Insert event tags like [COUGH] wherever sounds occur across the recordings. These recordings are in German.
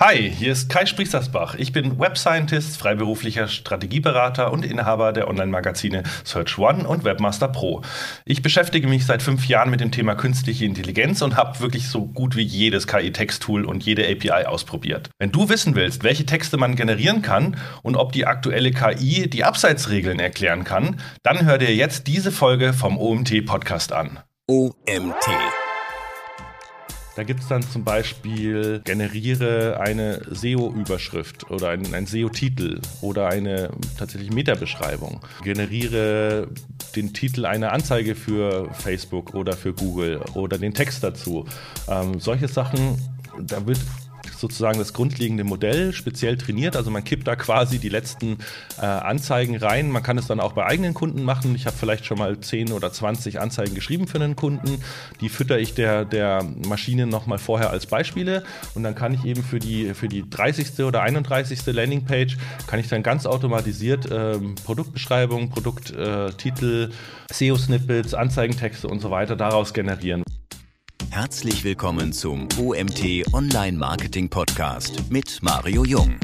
Hi, hier ist Kai Spriestersbach. Ich bin Web Scientist, freiberuflicher Strategieberater und Inhaber der Online-Magazine Search One und Webmaster Pro. Ich beschäftige mich seit fünf Jahren mit dem Thema künstliche Intelligenz und habe wirklich so gut wie jedes KI-Texttool und jede API ausprobiert. Wenn du wissen willst, welche Texte man generieren kann und ob die aktuelle KI die Abseitsregeln erklären kann, dann hör dir jetzt diese Folge vom OMT-Podcast an. OMT da gibt es dann zum Beispiel, generiere eine SEO-Überschrift oder einen, SEO-Titel oder eine tatsächlich Meta-Beschreibung. Generiere den Titel einer Anzeige für Facebook oder für Google oder den Text dazu. Ähm, solche Sachen, da wird sozusagen das grundlegende Modell speziell trainiert. Also man kippt da quasi die letzten äh, Anzeigen rein. Man kann es dann auch bei eigenen Kunden machen. Ich habe vielleicht schon mal 10 oder 20 Anzeigen geschrieben für einen Kunden. Die fütter ich der, der Maschine nochmal vorher als Beispiele. Und dann kann ich eben für die, für die 30. oder 31. Landingpage, kann ich dann ganz automatisiert ähm, Produktbeschreibung, Produkttitel, äh, SEO-Snippets, Anzeigentexte und so weiter daraus generieren. Herzlich willkommen zum OMT Online Marketing Podcast mit Mario Jung.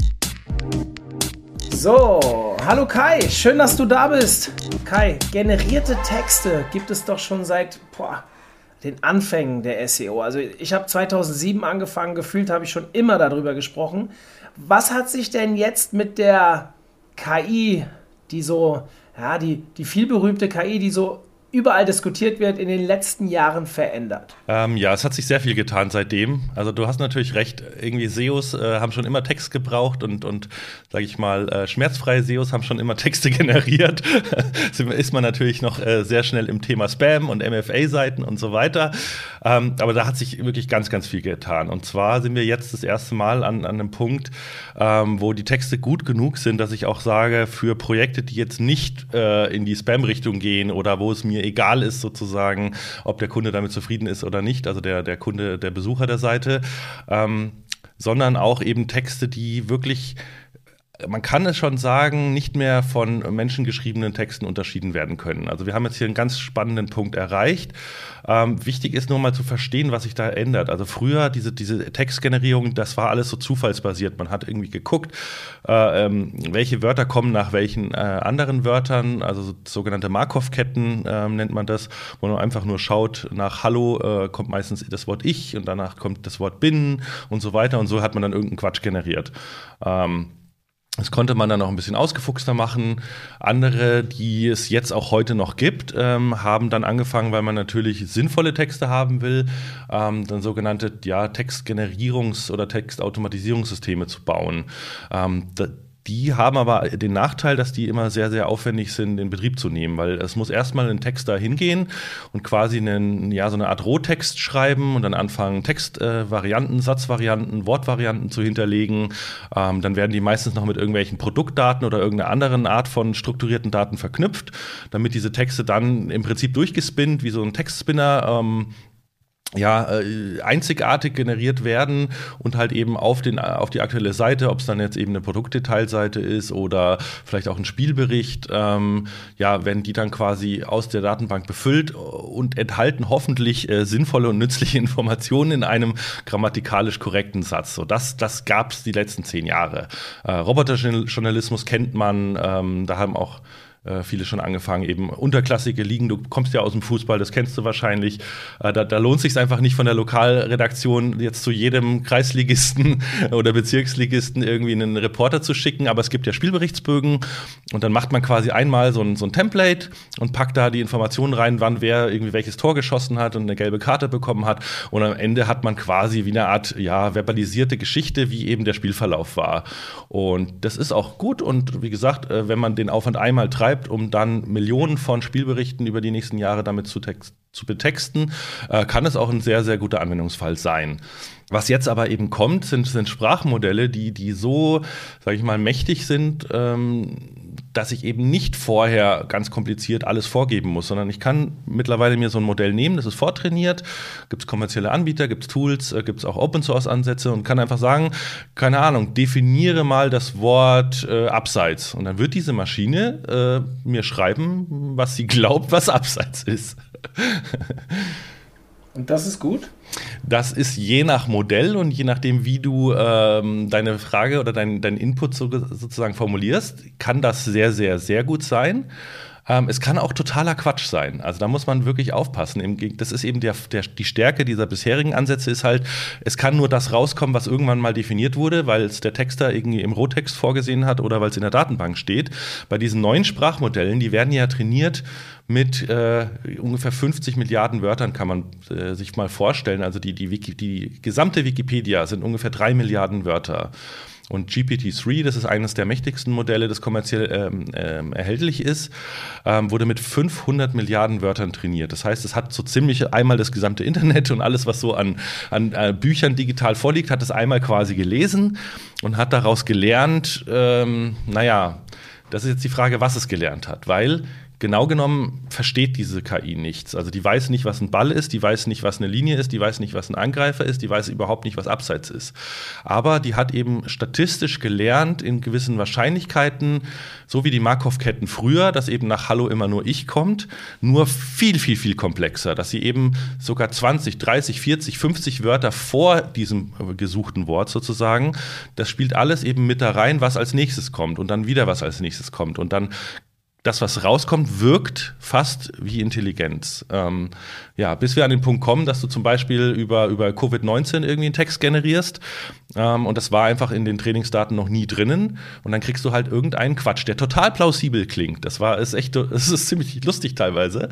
So, hallo Kai, schön, dass du da bist. Kai, generierte Texte gibt es doch schon seit boah, den Anfängen der SEO. Also ich habe 2007 angefangen, gefühlt habe ich schon immer darüber gesprochen. Was hat sich denn jetzt mit der KI, die so, ja, die, die vielberühmte KI, die so überall diskutiert wird, in den letzten Jahren verändert? Ähm, ja, es hat sich sehr viel getan seitdem. Also du hast natürlich recht, irgendwie SEOs äh, haben schon immer Text gebraucht und, und sage ich mal, äh, schmerzfreie SEOs haben schon immer [LAUGHS] Texte generiert. [LAUGHS] ist man natürlich noch äh, sehr schnell im Thema Spam und MFA-Seiten und so weiter. Ähm, aber da hat sich wirklich ganz, ganz viel getan. Und zwar sind wir jetzt das erste Mal an, an einem Punkt, ähm, wo die Texte gut genug sind, dass ich auch sage, für Projekte, die jetzt nicht äh, in die Spam-Richtung gehen oder wo es mir egal ist sozusagen, ob der Kunde damit zufrieden ist oder nicht, also der, der Kunde, der Besucher der Seite, ähm, sondern auch eben Texte, die wirklich man kann es schon sagen, nicht mehr von menschengeschriebenen Texten unterschieden werden können. Also wir haben jetzt hier einen ganz spannenden Punkt erreicht. Ähm, wichtig ist nur mal zu verstehen, was sich da ändert. Also früher diese, diese Textgenerierung, das war alles so zufallsbasiert. Man hat irgendwie geguckt, äh, ähm, welche Wörter kommen nach welchen äh, anderen Wörtern, also so, sogenannte Markov-Ketten äh, nennt man das, wo man einfach nur schaut, nach Hallo äh, kommt meistens das Wort Ich und danach kommt das Wort Bin und so weiter und so hat man dann irgendeinen Quatsch generiert. Ähm, das konnte man dann noch ein bisschen ausgefuchster machen. Andere, die es jetzt auch heute noch gibt, ähm, haben dann angefangen, weil man natürlich sinnvolle Texte haben will, ähm, dann sogenannte ja, Textgenerierungs- oder Textautomatisierungssysteme zu bauen. Ähm, die haben aber den Nachteil, dass die immer sehr, sehr aufwendig sind, in Betrieb zu nehmen, weil es muss erstmal ein Text da hingehen und quasi einen, ja, so eine Art Rohtext schreiben und dann anfangen, Textvarianten, äh, Satzvarianten, Wortvarianten zu hinterlegen. Ähm, dann werden die meistens noch mit irgendwelchen Produktdaten oder irgendeiner anderen Art von strukturierten Daten verknüpft, damit diese Texte dann im Prinzip durchgespinnt, wie so ein Textspinner, ähm, ja, äh, einzigartig generiert werden und halt eben auf, den, auf die aktuelle Seite, ob es dann jetzt eben eine Produktdetailseite ist oder vielleicht auch ein Spielbericht, ähm, ja, werden die dann quasi aus der Datenbank befüllt und enthalten hoffentlich äh, sinnvolle und nützliche [LAUGHS] Informationen in einem grammatikalisch korrekten Satz. So, das, das gab es die letzten zehn Jahre. Äh, Roboterjournalismus kennt man, ähm, da haben auch äh, viele schon angefangen, eben unterklassige Ligen. Du kommst ja aus dem Fußball, das kennst du wahrscheinlich. Äh, da, da, lohnt sich einfach nicht von der Lokalredaktion jetzt zu jedem Kreisligisten [LAUGHS] oder Bezirksligisten irgendwie einen Reporter zu schicken, aber es gibt ja Spielberichtsbögen und dann macht man quasi einmal so ein, so ein Template und packt da die Informationen rein, wann wer irgendwie welches Tor geschossen hat und eine gelbe Karte bekommen hat und am Ende hat man quasi wie eine Art ja verbalisierte Geschichte, wie eben der Spielverlauf war. Und das ist auch gut und wie gesagt, äh, wenn man den Aufwand einmal treibt, schreibt, um dann Millionen von Spielberichten über die nächsten Jahre damit zu, zu betexten, äh, kann es auch ein sehr, sehr guter Anwendungsfall sein. Was jetzt aber eben kommt, sind, sind Sprachmodelle, die, die so, sage ich mal, mächtig sind, ähm, dass ich eben nicht vorher ganz kompliziert alles vorgeben muss, sondern ich kann mittlerweile mir so ein Modell nehmen, das ist vortrainiert, gibt es kommerzielle Anbieter, gibt es Tools, äh, gibt es auch Open-Source-Ansätze und kann einfach sagen, keine Ahnung, definiere mal das Wort äh, Abseits. Und dann wird diese Maschine äh, mir schreiben, was sie glaubt, was Abseits ist. [LAUGHS] Und das ist gut? Das ist je nach Modell und je nachdem, wie du ähm, deine Frage oder dein, dein Input so, sozusagen formulierst, kann das sehr, sehr, sehr gut sein. Ähm, es kann auch totaler Quatsch sein. Also da muss man wirklich aufpassen. Das ist eben der, der, die Stärke dieser bisherigen Ansätze ist halt, es kann nur das rauskommen, was irgendwann mal definiert wurde, weil es der Texter irgendwie im Rohtext vorgesehen hat oder weil es in der Datenbank steht. Bei diesen neuen Sprachmodellen, die werden ja trainiert mit äh, ungefähr 50 Milliarden Wörtern, kann man äh, sich mal vorstellen. Also die, die, Wiki, die gesamte Wikipedia sind ungefähr drei Milliarden Wörter. Und GPT-3, das ist eines der mächtigsten Modelle, das kommerziell ähm, ähm, erhältlich ist, ähm, wurde mit 500 Milliarden Wörtern trainiert. Das heißt, es hat so ziemlich einmal das gesamte Internet und alles, was so an, an äh, Büchern digital vorliegt, hat es einmal quasi gelesen und hat daraus gelernt, ähm, naja, das ist jetzt die Frage, was es gelernt hat, weil genau genommen versteht diese KI nichts. Also die weiß nicht, was ein Ball ist, die weiß nicht, was eine Linie ist, die weiß nicht, was ein Angreifer ist, die weiß überhaupt nicht, was Abseits ist. Aber die hat eben statistisch gelernt in gewissen Wahrscheinlichkeiten, so wie die Markov-Ketten früher, dass eben nach Hallo immer nur ich kommt, nur viel, viel, viel komplexer, dass sie eben sogar 20, 30, 40, 50 Wörter vor diesem gesuchten Wort sozusagen, das spielt alles eben mit da rein, was als nächstes kommt und dann wieder was als nächstes kommt und dann das, was rauskommt, wirkt fast wie Intelligenz. Ähm, ja, bis wir an den Punkt kommen, dass du zum Beispiel über, über Covid-19 irgendwie einen Text generierst ähm, und das war einfach in den Trainingsdaten noch nie drinnen und dann kriegst du halt irgendeinen Quatsch, der total plausibel klingt. Das war ist echt, das ist ziemlich lustig teilweise.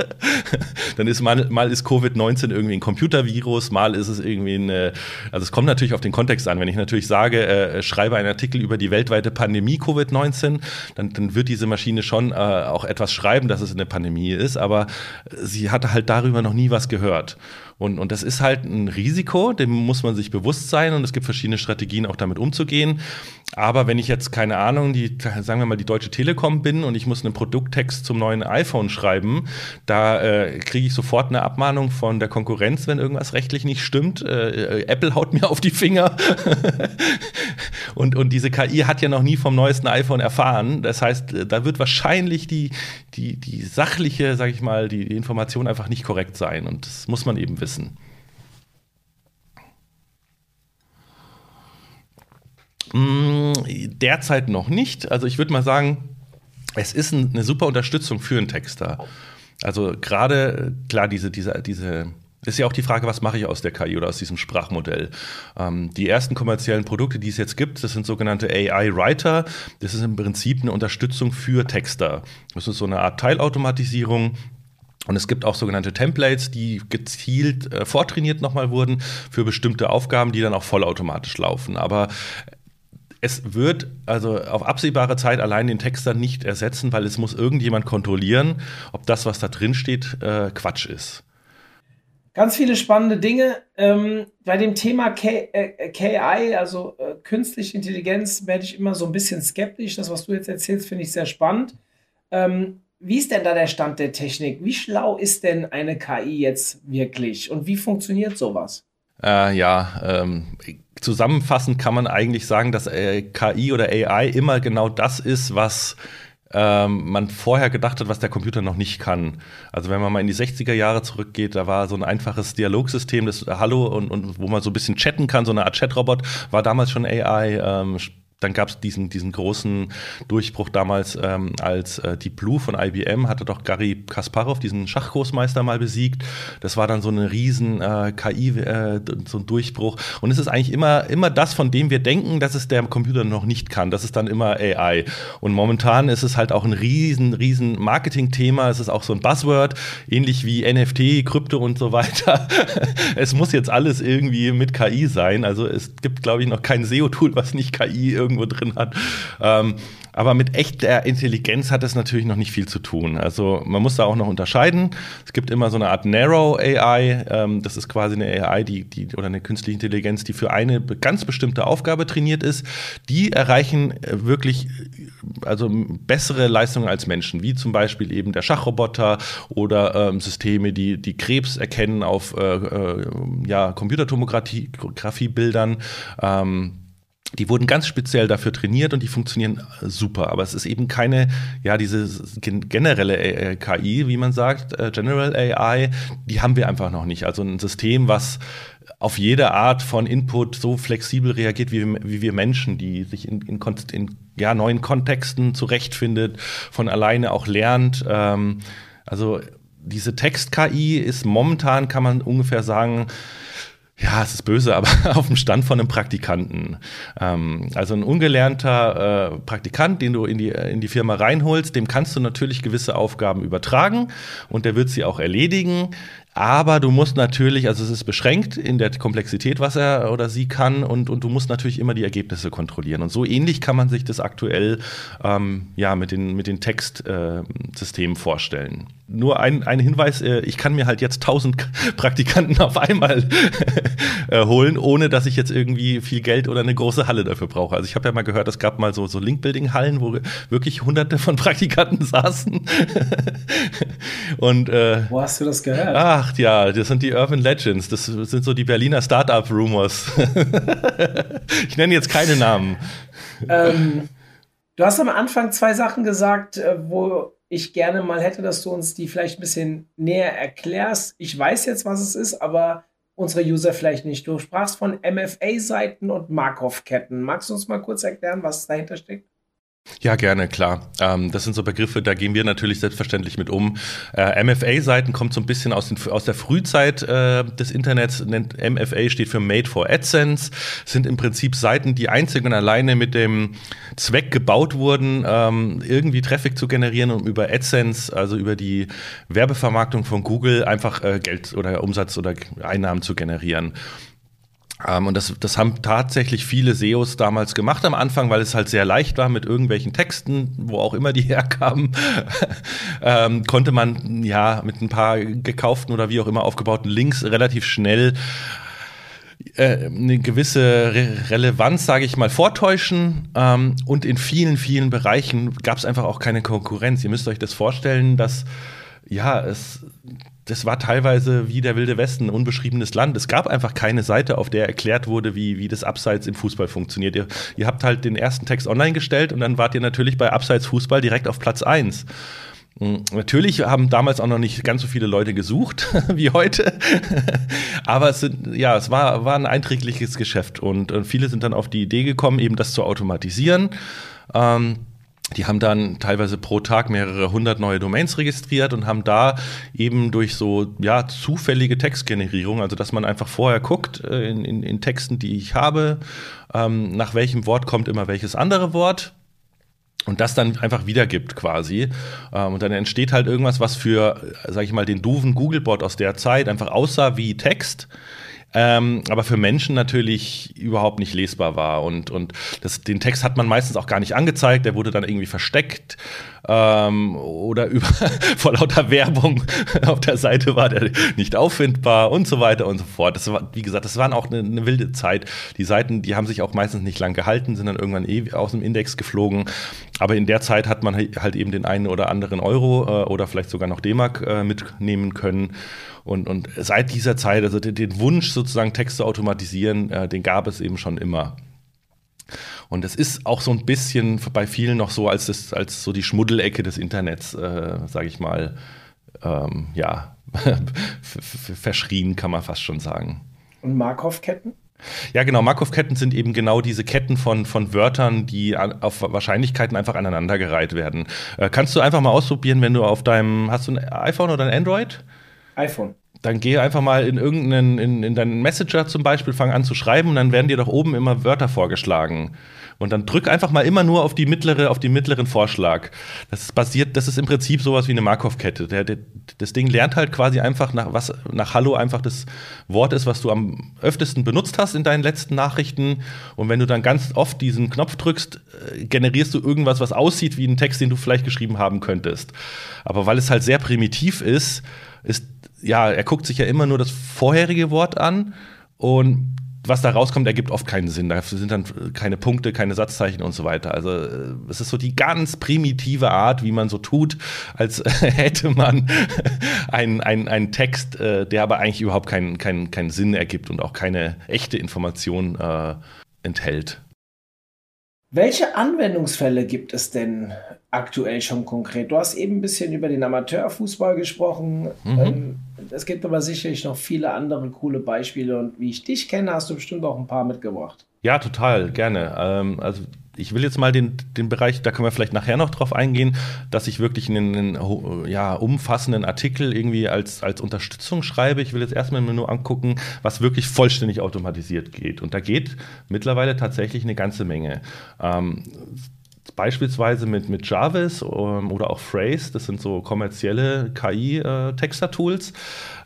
[LAUGHS] dann ist mal, mal ist Covid-19 irgendwie ein Computervirus, mal ist es irgendwie eine, also es kommt natürlich auf den Kontext an. Wenn ich natürlich sage, äh, schreibe einen Artikel über die weltweite Pandemie Covid-19, dann, dann wird diese Maschine schon äh, auch etwas schreiben, dass es eine Pandemie ist, aber sie hatte halt darüber noch nie was gehört. Und, und das ist halt ein Risiko, dem muss man sich bewusst sein und es gibt verschiedene Strategien, auch damit umzugehen. Aber wenn ich jetzt, keine Ahnung, die, sagen wir mal, die Deutsche Telekom bin und ich muss einen Produkttext zum neuen iPhone schreiben, da äh, kriege ich sofort eine Abmahnung von der Konkurrenz, wenn irgendwas rechtlich nicht stimmt. Äh, äh Apple haut mir auf die Finger. [LAUGHS] und, und diese KI hat ja noch nie vom neuesten iPhone erfahren. Das heißt, äh, da wird wahrscheinlich die, die, die sachliche, sag ich mal, die, die Information einfach nicht korrekt sein. Und das muss man eben wissen. Mm, derzeit noch nicht. Also ich würde mal sagen, es ist eine super Unterstützung für einen Texter. Also gerade, klar, diese, diese, diese ist ja auch die Frage, was mache ich aus der KI oder aus diesem Sprachmodell? Ähm, die ersten kommerziellen Produkte, die es jetzt gibt, das sind sogenannte AI-Writer. Das ist im Prinzip eine Unterstützung für Texter. Das ist so eine Art Teilautomatisierung. Und es gibt auch sogenannte Templates, die gezielt äh, vortrainiert nochmal wurden für bestimmte Aufgaben, die dann auch vollautomatisch laufen. Aber es wird also auf absehbare Zeit allein den Texter nicht ersetzen, weil es muss irgendjemand kontrollieren, ob das, was da drin steht, äh, Quatsch ist. Ganz viele spannende Dinge. Ähm, bei dem Thema K äh, KI, also äh, künstliche Intelligenz, werde ich immer so ein bisschen skeptisch. Das, was du jetzt erzählst, finde ich sehr spannend. Ähm, wie ist denn da der Stand der Technik? Wie schlau ist denn eine KI jetzt wirklich? Und wie funktioniert sowas? Äh, ja, ähm, zusammenfassend kann man eigentlich sagen, dass äh, KI oder AI immer genau das ist, was ähm, man vorher gedacht hat, was der Computer noch nicht kann. Also wenn man mal in die 60er Jahre zurückgeht, da war so ein einfaches Dialogsystem, das Hallo und, und wo man so ein bisschen chatten kann, so eine Art Chatrobot, war damals schon AI. Ähm, dann gab es diesen, diesen großen Durchbruch damals, ähm, als äh, die Blue von IBM hatte doch Gary Kasparov, diesen Schachgroßmeister, mal besiegt. Das war dann so eine riesen äh, KI, äh, so ein Durchbruch. Und es ist eigentlich immer, immer das, von dem wir denken, dass es der Computer noch nicht kann. Das ist dann immer AI. Und momentan ist es halt auch ein riesen, riesen Marketing-Thema. Es ist auch so ein Buzzword, ähnlich wie NFT, Krypto und so weiter. [LAUGHS] es muss jetzt alles irgendwie mit KI sein. Also es gibt, glaube ich, noch kein SEO-Tool, was nicht KI irgendwie irgendwo drin hat. Ähm, aber mit echter Intelligenz hat es natürlich noch nicht viel zu tun. Also man muss da auch noch unterscheiden. Es gibt immer so eine Art Narrow AI. Ähm, das ist quasi eine AI, die, die oder eine künstliche Intelligenz, die für eine ganz bestimmte Aufgabe trainiert ist. Die erreichen äh, wirklich also bessere Leistungen als Menschen, wie zum Beispiel eben der Schachroboter oder ähm, Systeme, die, die Krebs erkennen auf äh, äh, ja, Computertomographie-Bildern. Ähm, die wurden ganz speziell dafür trainiert und die funktionieren äh, super. Aber es ist eben keine, ja, diese generelle KI, wie man sagt, äh, General AI, die haben wir einfach noch nicht. Also ein System, was auf jede Art von Input so flexibel reagiert wie, wie wir Menschen, die sich in, in, in ja, neuen Kontexten zurechtfindet, von alleine auch lernt. Ähm, also diese Text-KI ist momentan, kann man ungefähr sagen, ja, es ist böse, aber [LAUGHS] auf dem Stand von einem Praktikanten. Ähm, also ein ungelernter äh, Praktikant, den du in die, in die Firma reinholst, dem kannst du natürlich gewisse Aufgaben übertragen und der wird sie auch erledigen. Aber du musst natürlich, also es ist beschränkt in der Komplexität, was er oder sie kann, und, und du musst natürlich immer die Ergebnisse kontrollieren. Und so ähnlich kann man sich das aktuell ähm, ja, mit den, mit den Textsystemen äh, vorstellen. Nur ein, ein Hinweis, äh, ich kann mir halt jetzt tausend [LAUGHS] Praktikanten auf einmal [LAUGHS] äh, holen, ohne dass ich jetzt irgendwie viel Geld oder eine große Halle dafür brauche. Also ich habe ja mal gehört, es gab mal so, so Link-Building-Hallen, wo wirklich hunderte von [LAUGHS] Praktikanten saßen. und, äh, wo hast du das gehört? Ach ja, das sind die Urban Legends. Das sind so die Berliner Startup-Rumors. ich nenne jetzt keine Namen. Ähm, du hast am Anfang zwei Sachen gesagt, äh, wo ich gerne mal hätte, dass du uns die vielleicht ein bisschen näher erklärst. Ich weiß jetzt, was es ist, aber unsere User vielleicht nicht. Du sprachst von MFA-Seiten und Markov-Ketten. Magst du uns mal kurz erklären, was dahinter steckt? Ja, gerne, klar. Ähm, das sind so Begriffe, da gehen wir natürlich selbstverständlich mit um. Äh, MFA-Seiten kommt so ein bisschen aus, den, aus der Frühzeit äh, des Internets. Nennt, MFA steht für Made for AdSense. Sind im Prinzip Seiten, die einzig und alleine mit dem Zweck gebaut wurden, ähm, irgendwie Traffic zu generieren, um über AdSense, also über die Werbevermarktung von Google, einfach äh, Geld oder Umsatz oder Einnahmen zu generieren. Ähm, und das, das haben tatsächlich viele SEOs damals gemacht am Anfang, weil es halt sehr leicht war mit irgendwelchen Texten, wo auch immer die [LAUGHS] herkamen, [LAUGHS] ähm, konnte man ja mit ein paar gekauften oder wie auch immer aufgebauten Links relativ schnell äh, eine gewisse Re Relevanz, sage ich mal, vortäuschen. Ähm, und in vielen, vielen Bereichen gab es einfach auch keine Konkurrenz. Ihr müsst euch das vorstellen, dass ja, es das war teilweise wie der Wilde Westen, ein unbeschriebenes Land. Es gab einfach keine Seite, auf der erklärt wurde, wie, wie das Abseits im Fußball funktioniert. Ihr, ihr habt halt den ersten Text online gestellt und dann wart ihr natürlich bei Abseits Fußball direkt auf Platz 1. Hm, natürlich haben damals auch noch nicht ganz so viele Leute gesucht [LAUGHS] wie heute, [LAUGHS] aber es sind, ja, es war, war ein einträgliches Geschäft und, viele sind dann auf die Idee gekommen, eben das zu automatisieren. Ähm, die haben dann teilweise pro Tag mehrere hundert neue Domains registriert und haben da eben durch so ja, zufällige Textgenerierung, also dass man einfach vorher guckt äh, in, in, in, Texten, die ich habe, ähm, nach welchem Wort kommt immer welches andere Wort und das dann einfach wiedergibt quasi. Ähm, und dann entsteht halt irgendwas, was für, sag ich mal, den doofen Googlebot aus der Zeit einfach aussah wie Text ähm, aber für Menschen natürlich überhaupt nicht lesbar war. Und, und das, den Text hat man meistens auch gar nicht angezeigt, der wurde dann irgendwie versteckt ähm, oder über, [LAUGHS] vor lauter Werbung [LAUGHS] auf der Seite war der nicht auffindbar und so weiter und so fort. Das war, wie gesagt, das waren auch eine, eine wilde Zeit. Die Seiten, die haben sich auch meistens nicht lang gehalten, sind dann irgendwann eh aus dem Index geflogen. Aber in der Zeit hat man halt eben den einen oder anderen Euro äh, oder vielleicht sogar noch D-Mark äh, mitnehmen können. Und, und seit dieser Zeit, also den, den Wunsch sozusagen Text zu automatisieren, äh, den gab es eben schon immer. Und es ist auch so ein bisschen bei vielen noch so als, das, als so die Schmuddelecke des Internets, äh, sage ich mal, ähm, ja, [LAUGHS] verschrien, kann man fast schon sagen. Und Markov-Ketten? Ja, genau. Markov-Ketten sind eben genau diese Ketten von, von Wörtern, die auf Wahrscheinlichkeiten einfach aneinandergereiht werden. Äh, kannst du einfach mal ausprobieren, wenn du auf deinem, hast du ein iPhone oder ein Android? iPhone dann geh einfach mal in irgendeinen, in, in deinen Messenger zum Beispiel, fang an zu schreiben und dann werden dir doch oben immer Wörter vorgeschlagen. Und dann drück einfach mal immer nur auf die mittlere, auf den mittleren Vorschlag. Das ist basiert, das ist im Prinzip sowas wie eine Markov-Kette. Der, der, das Ding lernt halt quasi einfach nach was, nach Hallo einfach das Wort ist, was du am öftesten benutzt hast in deinen letzten Nachrichten. Und wenn du dann ganz oft diesen Knopf drückst, äh, generierst du irgendwas, was aussieht wie ein Text, den du vielleicht geschrieben haben könntest. Aber weil es halt sehr primitiv ist, ist ja, er guckt sich ja immer nur das vorherige Wort an und was da rauskommt, ergibt oft keinen Sinn. Da sind dann keine Punkte, keine Satzzeichen und so weiter. Also äh, es ist so die ganz primitive Art, wie man so tut, als [LAUGHS] hätte man einen, einen, Text, äh, der aber eigentlich überhaupt keinen, keinen, keinen Sinn ergibt und auch keine echte Information äh, enthält. Welche Anwendungsfälle gibt es denn aktuell schon konkret? Du hast eben ein bisschen über den Amateurfußball gesprochen. Mhm. Ähm, es gibt aber sicherlich noch viele andere coole Beispiele und wie ich dich kenne, hast du bestimmt auch ein paar mitgebracht. Ja, total, gerne. Ähm, also ich will jetzt mal den, den Bereich, da können wir vielleicht nachher noch drauf eingehen, dass ich wirklich einen, einen ja, umfassenden Artikel irgendwie als, als Unterstützung schreibe. Ich will jetzt erstmal nur angucken, was wirklich vollständig automatisiert geht. Und da geht mittlerweile tatsächlich eine ganze Menge. Ähm, beispielsweise mit, mit Jarvis ähm, oder auch Phrase, das sind so kommerzielle KI-Texter-Tools.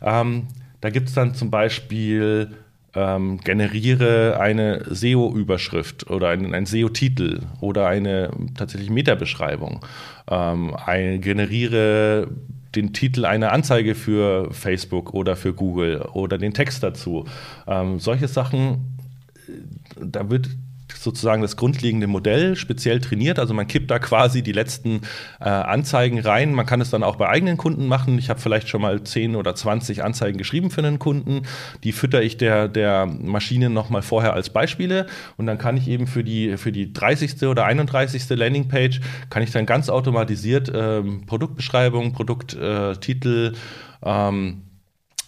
Äh, ähm, da gibt es dann zum Beispiel ähm, generiere eine SEO-Überschrift oder einen, einen SEO-Titel oder eine tatsächlich Meta-Beschreibung. Ähm, ein, generiere den Titel einer Anzeige für Facebook oder für Google oder den Text dazu. Ähm, solche Sachen, äh, da wird sozusagen das grundlegende Modell speziell trainiert. Also man kippt da quasi die letzten äh, Anzeigen rein. Man kann es dann auch bei eigenen Kunden machen. Ich habe vielleicht schon mal 10 oder 20 Anzeigen geschrieben für einen Kunden. Die fütter ich der, der Maschine nochmal vorher als Beispiele. Und dann kann ich eben für die, für die 30. oder 31. Landingpage, kann ich dann ganz automatisiert ähm, Produktbeschreibung, Produkttitel, äh, ähm,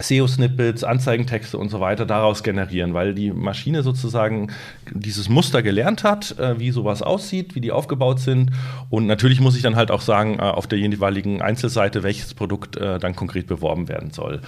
SEO-Snippets, Anzeigentexte und so weiter daraus generieren, weil die Maschine sozusagen dieses Muster gelernt hat, äh, wie sowas aussieht, wie die aufgebaut sind. Und natürlich muss ich dann halt auch sagen, äh, auf der jeweiligen Einzelseite, welches Produkt äh, dann konkret beworben werden soll.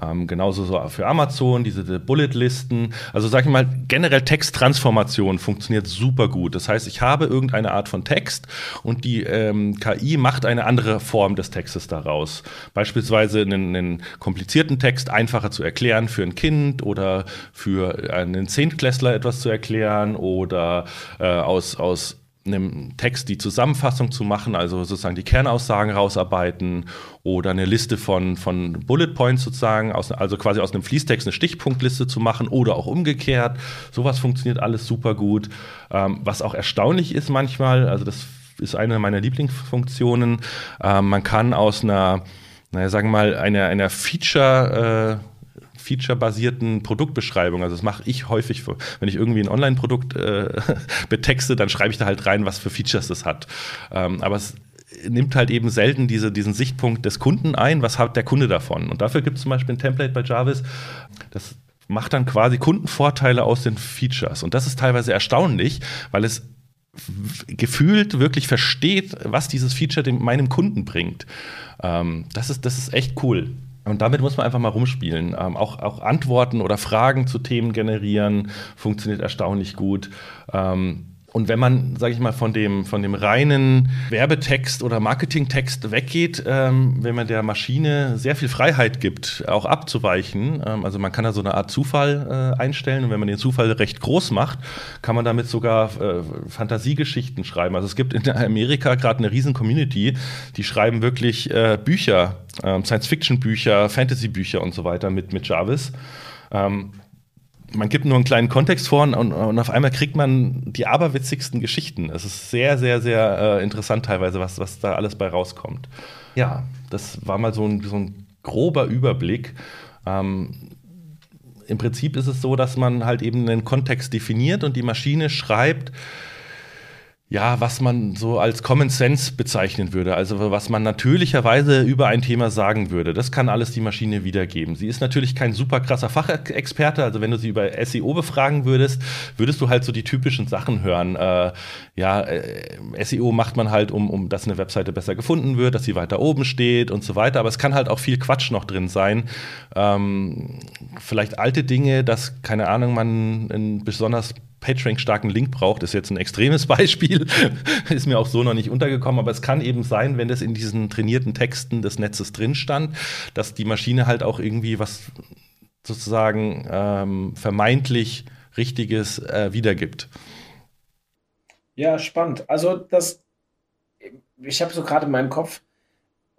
Ähm, genauso so für Amazon, diese Bullet-Listen. Also sage ich mal, generell Texttransformation funktioniert super gut. Das heißt, ich habe irgendeine Art von Text und die ähm, KI macht eine andere Form des Textes daraus. Beispielsweise einen, einen komplizierten Text Text einfacher zu erklären für ein Kind oder für einen Zehntklässler etwas zu erklären oder äh, aus, aus einem Text die Zusammenfassung zu machen, also sozusagen die Kernaussagen rausarbeiten oder eine Liste von, von Bullet Points sozusagen, aus, also quasi aus einem Fließtext eine Stichpunktliste zu machen oder auch umgekehrt. Sowas funktioniert alles super gut. Ähm, was auch erstaunlich ist manchmal, also das ist eine meiner Lieblingsfunktionen, ähm, man kann aus einer naja, sagen wir mal, einer, einer Feature, äh, Feature-basierten Produktbeschreibung. Also das mache ich häufig, wenn ich irgendwie ein Online-Produkt äh, [LAUGHS] betexte, dann schreibe ich da halt rein, was für Features das hat. Ähm, aber es nimmt halt eben selten diese, diesen Sichtpunkt des Kunden ein, was hat der Kunde davon. Und dafür gibt es zum Beispiel ein Template bei Jarvis, das macht dann quasi Kundenvorteile aus den Features. Und das ist teilweise erstaunlich, weil es gefühlt wirklich versteht, was dieses Feature dem, meinem Kunden bringt. Ähm, das, ist, das ist echt cool. Und damit muss man einfach mal rumspielen. Ähm, auch, auch Antworten oder Fragen zu Themen generieren funktioniert erstaunlich gut. Ähm, und wenn man, sage ich mal, von dem, von dem reinen Werbetext oder Marketingtext weggeht, ähm, wenn man der Maschine sehr viel Freiheit gibt, auch abzuweichen, ähm, also man kann da so eine Art Zufall äh, einstellen und wenn man den Zufall recht groß macht, kann man damit sogar äh, Fantasiegeschichten schreiben. Also es gibt in Amerika gerade eine riesen Community, die schreiben wirklich äh, Bücher, äh, Science-Fiction-Bücher, Fantasy-Bücher und so weiter mit, mit Jarvis. Ähm, man gibt nur einen kleinen Kontext vor und, und, auf einmal kriegt man die aberwitzigsten Geschichten. Es ist sehr, sehr, sehr äh, interessant teilweise, was, was da alles bei rauskommt. Ja, das war mal so ein, so ein grober Überblick. Ähm, Im Prinzip ist es so, dass man halt eben einen Kontext definiert und die Maschine schreibt, ja, was man so als Common Sense bezeichnen würde, also was man natürlicherweise über ein Thema sagen würde. Das kann alles die Maschine wiedergeben. Sie ist natürlich kein super krasser Fachexperte, also wenn du sie über SEO befragen würdest, würdest du halt so die typischen Sachen hören. Äh, ja, äh, SEO macht man halt, um, um dass eine Webseite besser gefunden wird, dass sie weiter oben steht und so weiter, aber es kann halt auch viel Quatsch noch drin sein. Ähm, vielleicht alte Dinge, dass, keine Ahnung, man ein besonders PageRank-starken Link braucht, ist jetzt ein extremes [LAUGHS] Beispiel, ist mir auch so noch nicht untergekommen, aber es kann eben sein, wenn das in diesen trainierten Texten des Netzes drin stand, dass die Maschine halt auch irgendwie was sozusagen ähm, vermeintlich Richtiges äh, wiedergibt. Ja, spannend. Also das, ich habe so gerade in meinem Kopf,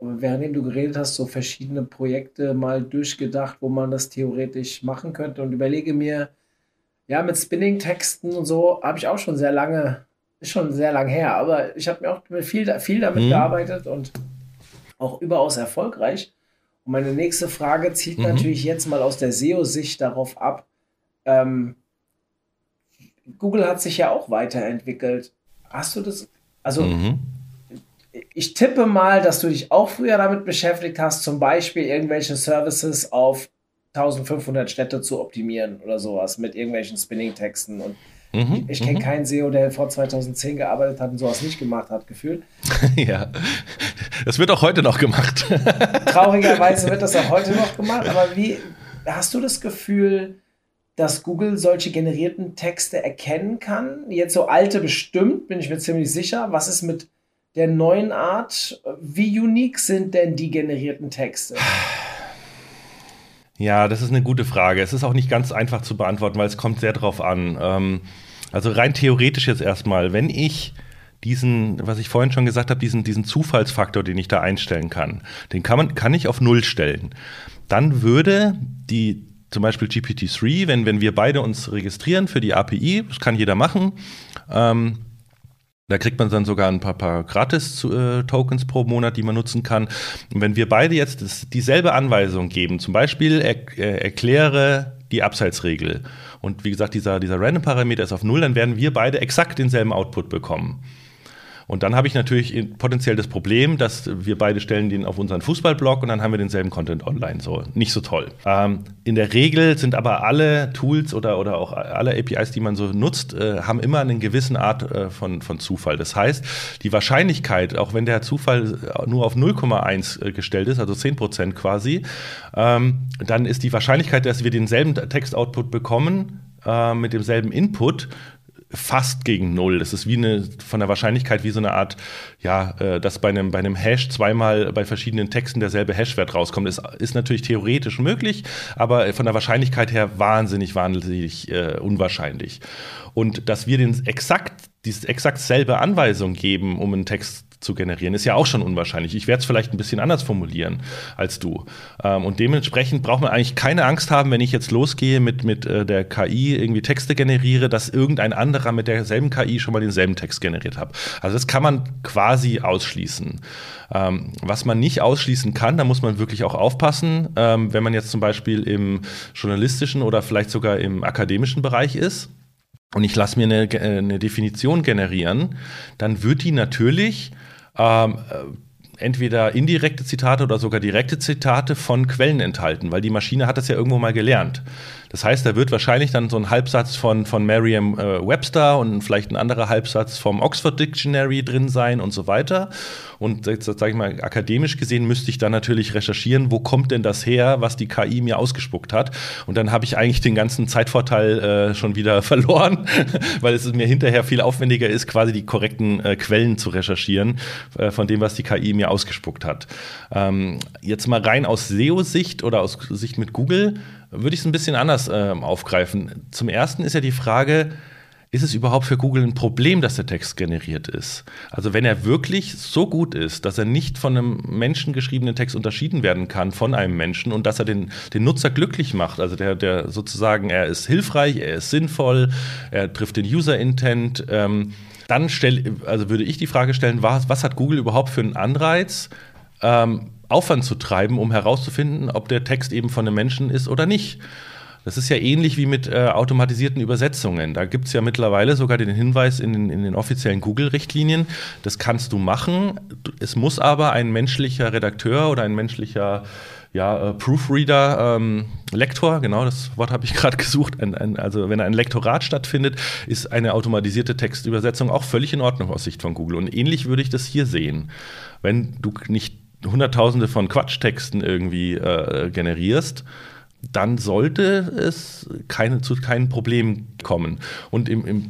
während du geredet hast, so verschiedene Projekte mal durchgedacht, wo man das theoretisch machen könnte und überlege mir, ja, mit Spinning-Texten und so habe ich auch schon sehr lange, ist schon sehr lang her, aber ich habe mir auch viel, viel damit mhm. gearbeitet und auch überaus erfolgreich. Und meine nächste Frage zieht mhm. natürlich jetzt mal aus der SEO-Sicht darauf ab. Ähm, Google hat sich ja auch weiterentwickelt. Hast du das? Also, mhm. ich tippe mal, dass du dich auch früher damit beschäftigt hast, zum Beispiel irgendwelche Services auf 1500 Städte zu optimieren oder sowas mit irgendwelchen Spinning-Texten. Und mhm, ich kenne mhm. keinen SEO, der vor 2010 gearbeitet hat und sowas nicht gemacht hat, gefühlt. [LAUGHS] ja, das wird auch heute noch gemacht. [LAUGHS] Traurigerweise wird das auch heute noch gemacht, aber wie hast du das Gefühl, dass Google solche generierten Texte erkennen kann? Jetzt so alte bestimmt, bin ich mir ziemlich sicher. Was ist mit der neuen Art? Wie unique sind denn die generierten Texte? [SIGHS] Ja, das ist eine gute Frage. Es ist auch nicht ganz einfach zu beantworten, weil es kommt sehr drauf an. Ähm, also rein theoretisch jetzt erstmal, wenn ich diesen, was ich vorhin schon gesagt habe, diesen, diesen Zufallsfaktor, den ich da einstellen kann, den kann man, kann ich auf Null stellen. Dann würde die zum Beispiel GPT-3, wenn, wenn wir beide uns registrieren für die API, das kann jeder machen, ähm, da kriegt man dann sogar ein paar, paar Gratis-Tokens pro Monat, die man nutzen kann. Und wenn wir beide jetzt dieselbe Anweisung geben, zum Beispiel er, er, erkläre die Abseitsregel und wie gesagt, dieser, dieser Random-Parameter ist auf Null, dann werden wir beide exakt denselben Output bekommen. Und dann habe ich natürlich potenziell das Problem, dass wir beide stellen den auf unseren Fußballblog und dann haben wir denselben Content online. So, nicht so toll. Ähm, in der Regel sind aber alle Tools oder, oder auch alle APIs, die man so nutzt, äh, haben immer eine gewisse Art äh, von, von Zufall. Das heißt, die Wahrscheinlichkeit, auch wenn der Zufall nur auf 0,1 äh, gestellt ist, also 10 Prozent quasi, ähm, dann ist die Wahrscheinlichkeit, dass wir denselben Textoutput bekommen, äh, mit demselben Input fast gegen null. Das ist wie eine von der Wahrscheinlichkeit wie so eine Art, ja, äh, dass bei einem, bei einem Hash zweimal bei verschiedenen Texten derselbe Hashwert rauskommt. Das ist natürlich theoretisch möglich, aber von der Wahrscheinlichkeit her wahnsinnig, wahnsinnig äh, unwahrscheinlich. Und dass wir den exakt, diese exakt selbe Anweisung geben, um einen Text zu generieren, ist ja auch schon unwahrscheinlich. Ich werde es vielleicht ein bisschen anders formulieren als du. Ähm, und dementsprechend braucht man eigentlich keine Angst haben, wenn ich jetzt losgehe mit, mit äh, der KI irgendwie Texte generiere, dass irgendein anderer mit derselben KI schon mal denselben Text generiert hat. Also das kann man quasi ausschließen. Ähm, was man nicht ausschließen kann, da muss man wirklich auch aufpassen, ähm, wenn man jetzt zum Beispiel im journalistischen oder vielleicht sogar im akademischen Bereich ist und ich lasse mir eine, äh, eine Definition generieren, dann wird die natürlich ähm, äh, entweder indirekte Zitate oder sogar direkte Zitate von Quellen enthalten, weil die Maschine hat das ja irgendwo mal gelernt. Das heißt, da wird wahrscheinlich dann so ein Halbsatz von, von Merriam-Webster äh, und vielleicht ein anderer Halbsatz vom Oxford Dictionary drin sein und so weiter. Und jetzt sage ich mal, akademisch gesehen müsste ich dann natürlich recherchieren, wo kommt denn das her, was die KI mir ausgespuckt hat. Und dann habe ich eigentlich den ganzen Zeitvorteil äh, schon wieder [LAUGHS] verloren, weil es mir hinterher viel aufwendiger ist, quasi die korrekten äh, Quellen zu recherchieren äh, von dem, was die KI mir ausgespuckt hat. Ähm, jetzt mal rein aus SEO-Sicht oder aus Sicht mit Google würde ich es ein bisschen anders äh, aufgreifen. Zum ersten ist ja die Frage, ist es überhaupt für Google ein Problem, dass der Text generiert ist? Also wenn er wirklich so gut ist, dass er nicht von einem menschengeschriebenen Text unterschieden werden kann von einem Menschen und dass er den, den Nutzer glücklich macht, also der, der sozusagen, er ist hilfreich, er ist sinnvoll, er trifft den User-Intent, ähm, dann stell, also würde ich die Frage stellen, was, was hat Google überhaupt für einen Anreiz, ähm, Aufwand zu treiben, um herauszufinden, ob der Text eben von einem Menschen ist oder nicht. Das ist ja ähnlich wie mit äh, automatisierten Übersetzungen. Da gibt es ja mittlerweile sogar den Hinweis in den, in den offiziellen Google-Richtlinien, das kannst du machen. Es muss aber ein menschlicher Redakteur oder ein menschlicher ja, äh, Proofreader, ähm, Lektor, genau das Wort habe ich [LAUGHS] gerade gesucht. Ein, ein, also wenn ein Lektorat stattfindet, ist eine automatisierte Textübersetzung auch völlig in Ordnung aus Sicht von Google. Und ähnlich würde ich das hier sehen. Wenn du nicht Hunderttausende von Quatschtexten irgendwie äh, generierst, dann sollte es keine, zu keinen Problemen kommen. Und im, im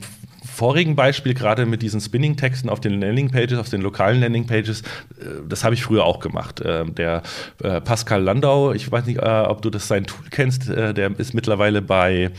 vorigen Beispiel, gerade mit diesen Spinning-Texten auf den Landing-Pages, auf den lokalen Landing-Pages, äh, das habe ich früher auch gemacht. Äh, der äh, Pascal Landau, ich weiß nicht, ob du das sein Tool kennst, der ist mittlerweile bei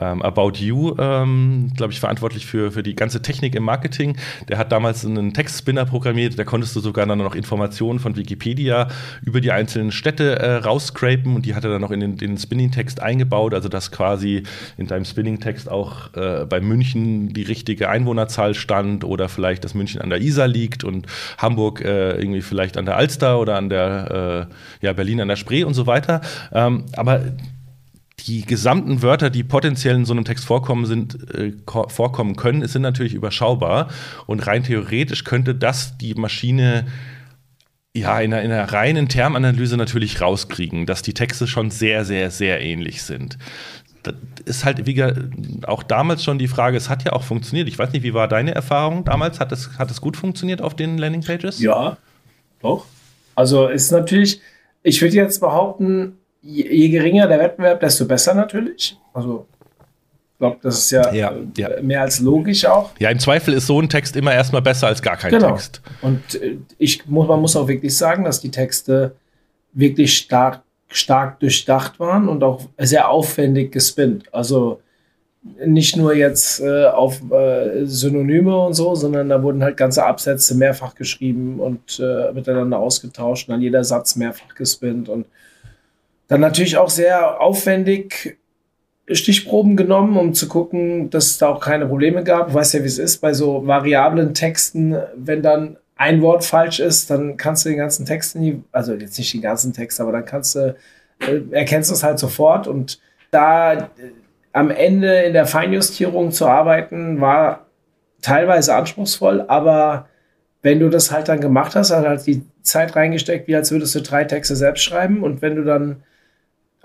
ähm, About You, ähm, glaube ich, verantwortlich für, für die ganze Technik im Marketing. Der hat damals einen Textspinner programmiert, da konntest du sogar dann noch Informationen von Wikipedia über die einzelnen Städte äh, rausscrapen und die hat er dann noch in den, den Spinning-Text eingebaut, also dass quasi in deinem Spinning-Text auch äh, bei München die richtige Einwohnerzahl stand oder vielleicht, dass München an der Isar liegt und Hamburg äh, irgendwie vielleicht an der Alster oder an der, äh, ja, Berlin an der Spree und so weiter. Ähm, aber die gesamten Wörter, die potenziell in so einem Text vorkommen, sind, äh, vorkommen können, sind natürlich überschaubar. Und rein theoretisch könnte das die Maschine ja, in einer, in einer reinen Termanalyse natürlich rauskriegen, dass die Texte schon sehr, sehr, sehr ähnlich sind. Das ist halt wie auch damals schon die Frage, es hat ja auch funktioniert. Ich weiß nicht, wie war deine Erfahrung damals? Hat es, hat es gut funktioniert auf den Landingpages? Ja, doch. Also ist natürlich, ich würde jetzt behaupten, je, je geringer der Wettbewerb, desto besser natürlich. Also ich glaube, das ist ja, ja, ja, mehr als logisch auch. Ja, im Zweifel ist so ein Text immer erstmal besser als gar kein genau. Text. Und äh, ich muss, man muss auch wirklich sagen, dass die Texte wirklich stark, stark durchdacht waren und auch sehr aufwendig gespinnt. Also nicht nur jetzt äh, auf äh, Synonyme und so, sondern da wurden halt ganze Absätze mehrfach geschrieben und äh, miteinander ausgetauscht und dann jeder Satz mehrfach gespinnt und dann natürlich auch sehr aufwendig Stichproben genommen, um zu gucken, dass es da auch keine Probleme gab. Du weißt ja, wie es ist bei so variablen Texten, wenn dann ein Wort falsch ist, dann kannst du den ganzen Text nie, also jetzt nicht den ganzen Text, aber dann kannst du, äh, erkennst es halt sofort. Und da äh, am Ende in der Feinjustierung zu arbeiten, war teilweise anspruchsvoll, aber wenn du das halt dann gemacht hast, hat halt die Zeit reingesteckt, wie als würdest du drei Texte selbst schreiben. Und wenn du dann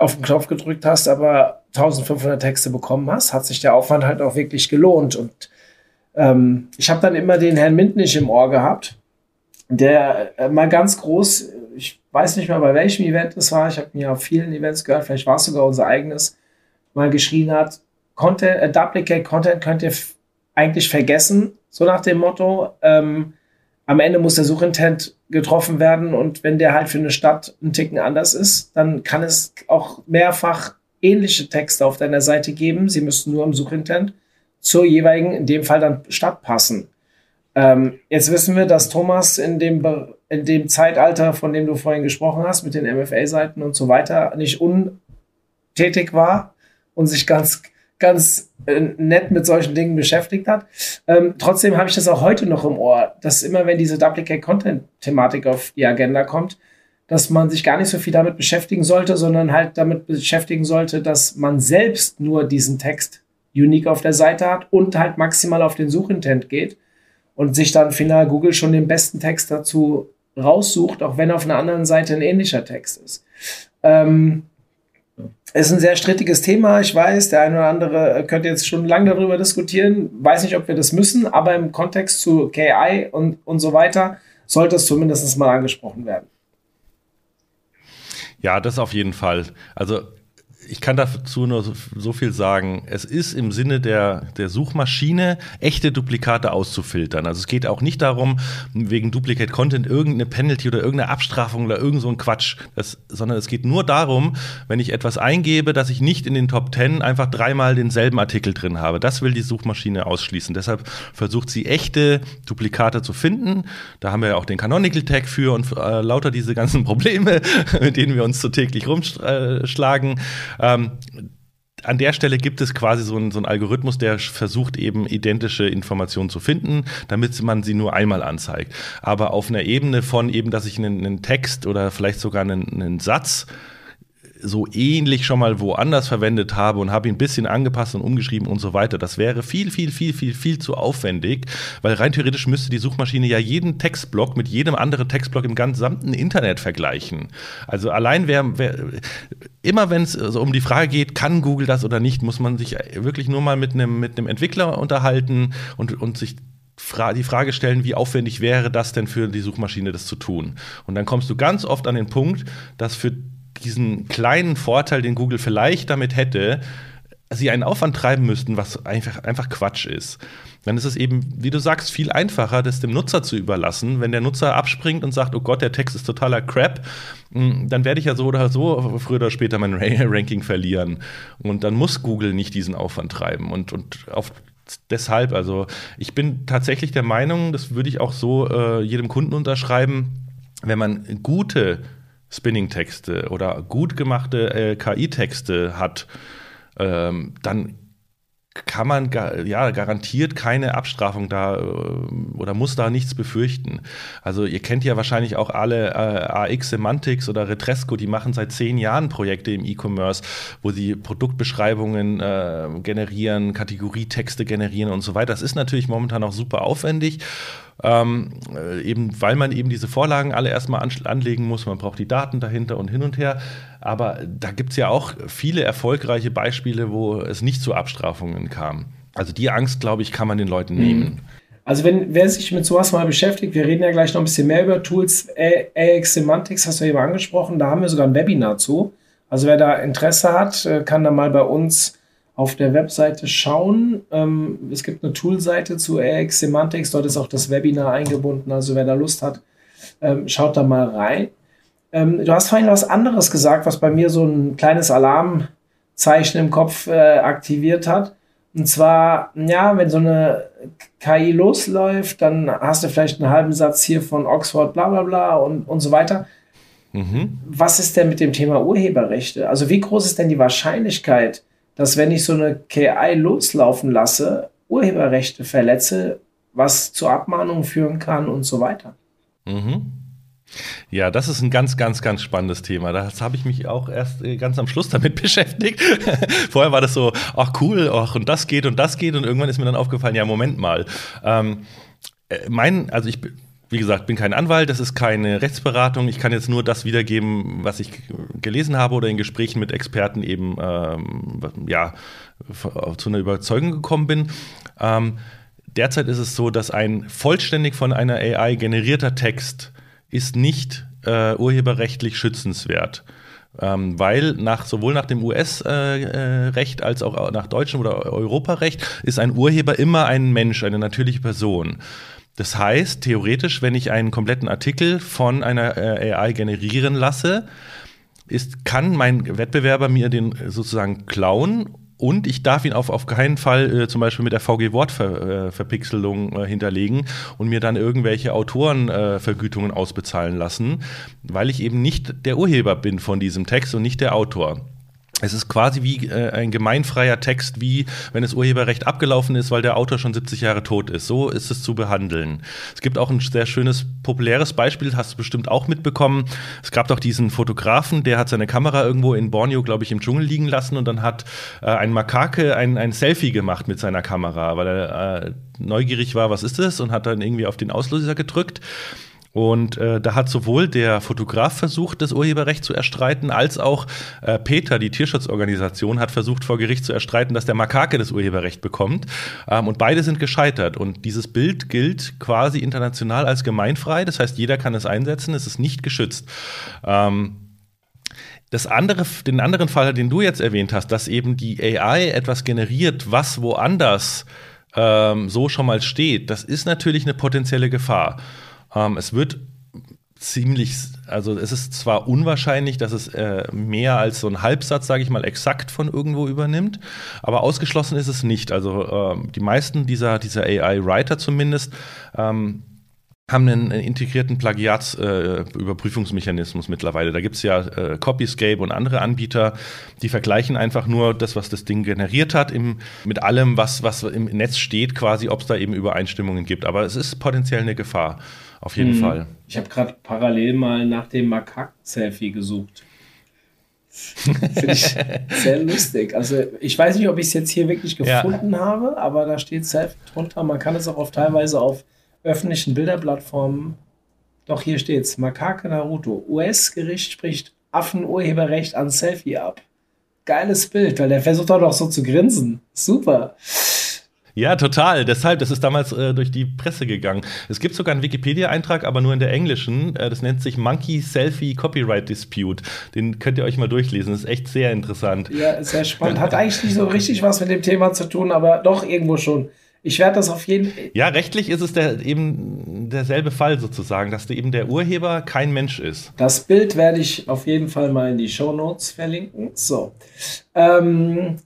auf den Knopf gedrückt hast, aber 1500 Texte bekommen hast, hat sich der Aufwand halt auch wirklich gelohnt. Und ähm, ich habe dann immer den Herrn Mintnich im Ohr gehabt, der äh, mal ganz groß, ich weiß nicht mehr bei welchem Event es war, ich habe mir auf vielen Events gehört, vielleicht war es sogar unser eigenes, mal geschrien hat, Content, äh, Duplicate Content könnt ihr eigentlich vergessen, so nach dem Motto, ähm, am Ende muss der Suchintent getroffen werden und wenn der halt für eine Stadt ein Ticken anders ist, dann kann es auch mehrfach ähnliche Texte auf deiner Seite geben. Sie müssten nur im Suchintent zur jeweiligen, in dem Fall dann Stadt passen. Ähm, jetzt wissen wir, dass Thomas in dem, in dem Zeitalter, von dem du vorhin gesprochen hast, mit den MFA-Seiten und so weiter, nicht untätig war und sich ganz ganz äh, nett mit solchen Dingen beschäftigt hat. Ähm, trotzdem habe ich das auch heute noch im Ohr, dass immer, wenn diese Duplicate Content Thematik auf die Agenda kommt, dass man sich gar nicht so viel damit beschäftigen sollte, sondern halt damit beschäftigen sollte, dass man selbst nur diesen Text unique auf der Seite hat und halt maximal auf den Suchintent geht und sich dann final Google schon den besten Text dazu raussucht, auch wenn auf einer anderen Seite ein ähnlicher Text ist. Ähm, ist ein sehr strittiges Thema. Ich weiß, der eine oder andere könnte jetzt schon lange darüber diskutieren. Weiß nicht, ob wir das müssen, aber im Kontext zu KI und, und so weiter sollte es zumindest mal angesprochen werden. Ja, das auf jeden Fall. Also ich kann dazu nur so, viel sagen. Es ist im Sinne der, der Suchmaschine, echte Duplikate auszufiltern. Also es geht auch nicht darum, wegen Duplicate Content irgendeine Penalty oder irgendeine Abstrafung oder irgend so ein Quatsch, das, sondern es geht nur darum, wenn ich etwas eingebe, dass ich nicht in den Top 10 einfach dreimal denselben Artikel drin habe. Das will die Suchmaschine ausschließen. Deshalb versucht sie echte Duplikate zu finden. Da haben wir ja auch den Canonical Tag für und äh, lauter diese ganzen [LAUGHS] Probleme, mit denen wir uns so täglich rumschlagen. Ähm, an der Stelle gibt es quasi so einen, so einen, Algorithmus, der versucht eben identische Informationen zu finden, damit man sie nur einmal anzeigt. Aber auf einer Ebene von eben, dass ich einen, einen Text oder vielleicht sogar einen, einen Satz so ähnlich schon mal woanders verwendet habe und habe ihn ein bisschen angepasst und umgeschrieben und so weiter. Das wäre viel, viel, viel, viel, viel zu aufwendig, weil rein theoretisch müsste die Suchmaschine ja jeden Textblock mit jedem anderen Textblock im gesamten Internet vergleichen. Also allein wer, wer immer wenn es also um die Frage geht, kann Google das oder nicht, muss man sich wirklich nur mal mit einem mit Entwickler unterhalten und, und sich die Frage stellen, wie aufwendig wäre das denn für die Suchmaschine, das zu tun? Und dann kommst du ganz oft an den Punkt, dass für diesen kleinen Vorteil, den Google vielleicht damit hätte, sie einen Aufwand treiben müssten, was einfach, einfach Quatsch ist. Dann ist es eben, wie du sagst, viel einfacher, das dem Nutzer zu überlassen. Wenn der Nutzer abspringt und sagt, oh Gott, der Text ist totaler Crap, hm, dann werde ich ja so oder so früher oder später mein [LAUGHS] Ranking verlieren. Und dann muss Google nicht diesen Aufwand treiben. Und, und auf deshalb, also ich bin tatsächlich der Meinung, das würde ich auch so äh, jedem Kunden unterschreiben, wenn man gute Spinning-Texte oder gut gemachte äh, KI-Texte hat, ähm, dann kann man ja garantiert keine Abstrafung da äh, oder muss da nichts befürchten. Also ihr kennt ja wahrscheinlich auch alle äh, AX Semantics oder Retresco, die machen seit zehn Jahren Projekte im E-Commerce, wo sie Produktbeschreibungen äh, generieren, Kategorietexte generieren und so weiter. Das ist natürlich momentan auch super aufwendig ähm, äh, eben weil man eben diese Vorlagen alle erstmal an, anlegen muss, man braucht die Daten dahinter und hin und her. Aber da gibt es ja auch viele erfolgreiche Beispiele, wo es nicht zu Abstrafungen kam. Also die Angst, glaube ich, kann man den Leuten mhm. nehmen. Also wenn wer sich mit sowas mal beschäftigt, wir reden ja gleich noch ein bisschen mehr über Tools. AX Semantics hast du eben angesprochen, da haben wir sogar ein Webinar zu. Also wer da Interesse hat, äh, kann da mal bei uns auf der Webseite schauen. Ähm, es gibt eine Toolseite zu AX Semantics, dort ist auch das Webinar eingebunden. Also wer da Lust hat, ähm, schaut da mal rein. Ähm, du hast vorhin was anderes gesagt, was bei mir so ein kleines Alarmzeichen im Kopf äh, aktiviert hat. Und zwar, ja, wenn so eine KI losläuft, dann hast du vielleicht einen halben Satz hier von Oxford, bla bla bla und, und so weiter. Mhm. Was ist denn mit dem Thema Urheberrechte? Also wie groß ist denn die Wahrscheinlichkeit, dass wenn ich so eine KI loslaufen lasse, Urheberrechte verletze, was zu Abmahnungen führen kann und so weiter. Mhm. Ja, das ist ein ganz, ganz, ganz spannendes Thema. Das habe ich mich auch erst äh, ganz am Schluss damit [LAUGHS] beschäftigt. Vorher war das so, ach cool, ach und das geht und das geht und irgendwann ist mir dann aufgefallen, ja, Moment mal. Ähm, äh, mein, also ich wie gesagt, bin kein Anwalt, das ist keine Rechtsberatung. Ich kann jetzt nur das wiedergeben, was ich gelesen habe oder in Gesprächen mit Experten eben ähm, ja, zu einer Überzeugung gekommen bin. Ähm, derzeit ist es so, dass ein vollständig von einer AI generierter Text ist nicht äh, urheberrechtlich schützenswert. Ähm, weil nach, sowohl nach dem US-Recht äh, äh als auch nach deutschem oder Europarecht ist ein Urheber immer ein Mensch, eine natürliche Person. Das heißt, theoretisch, wenn ich einen kompletten Artikel von einer äh, AI generieren lasse, ist, kann mein Wettbewerber mir den sozusagen klauen und ich darf ihn auf, auf keinen Fall äh, zum Beispiel mit der VG-Wortverpixelung äh, äh, hinterlegen und mir dann irgendwelche Autorenvergütungen äh, ausbezahlen lassen, weil ich eben nicht der Urheber bin von diesem Text und nicht der Autor. Es ist quasi wie äh, ein gemeinfreier Text, wie wenn das Urheberrecht abgelaufen ist, weil der Autor schon 70 Jahre tot ist. So ist es zu behandeln. Es gibt auch ein sehr schönes, populäres Beispiel, hast du bestimmt auch mitbekommen. Es gab doch diesen Fotografen, der hat seine Kamera irgendwo in Borneo, glaube ich, im Dschungel liegen lassen und dann hat äh, ein Makake ein, ein Selfie gemacht mit seiner Kamera, weil er äh, neugierig war, was ist das, und hat dann irgendwie auf den Auslöser gedrückt. Und äh, da hat sowohl der Fotograf versucht, das Urheberrecht zu erstreiten, als auch äh, Peter, die Tierschutzorganisation, hat versucht, vor Gericht zu erstreiten, dass der Makake das Urheberrecht bekommt. Ähm, und beide sind gescheitert. Und dieses Bild gilt quasi international als gemeinfrei. Das heißt, jeder kann es einsetzen, es ist nicht geschützt. Ähm, das andere, den anderen Fall, den du jetzt erwähnt hast, dass eben die AI etwas generiert, was woanders ähm, so schon mal steht, das ist natürlich eine potenzielle Gefahr. Ähm, es wird ziemlich, also es ist zwar unwahrscheinlich, dass es äh, mehr als so ein Halbsatz, sage ich mal, exakt von irgendwo übernimmt, aber ausgeschlossen ist es nicht. Also äh, die meisten dieser, dieser AI-Writer zumindest ähm, haben einen, integrierten Plagiatsüberprüfungsmechanismus äh, mittlerweile. Da gibt es ja äh, Copyscape und andere Anbieter, die vergleichen einfach nur das, was das Ding generiert hat, im, mit allem, was, was im Netz steht, quasi, ob es da eben Übereinstimmungen gibt. Aber es ist potenziell eine Gefahr. Auf jeden hm. Fall. Ich habe gerade parallel mal nach dem Makak-Selfie gesucht. [LAUGHS] Finde ich sehr lustig. Also ich weiß nicht, ob ich es jetzt hier wirklich gefunden ja. habe, aber da steht Selfie drunter. Man kann es auch auf teilweise auf öffentlichen Bilderplattformen. Doch hier steht es. Makake Naruto. US-Gericht spricht Affenurheberrecht an Selfie ab. Geiles Bild, weil der versucht auch noch so zu grinsen. Super. Ja, total. Deshalb, das ist damals äh, durch die Presse gegangen. Es gibt sogar einen Wikipedia-Eintrag, aber nur in der englischen. Äh, das nennt sich Monkey Selfie Copyright Dispute. Den könnt ihr euch mal durchlesen. Das ist echt sehr interessant. Ja, sehr spannend. Hat eigentlich nicht so richtig was mit dem Thema zu tun, aber doch irgendwo schon. Ich werde das auf jeden Fall. Ja, rechtlich ist es der, eben derselbe Fall sozusagen, dass eben der Urheber kein Mensch ist. Das Bild werde ich auf jeden Fall mal in die Show Notes verlinken. So. Ähm,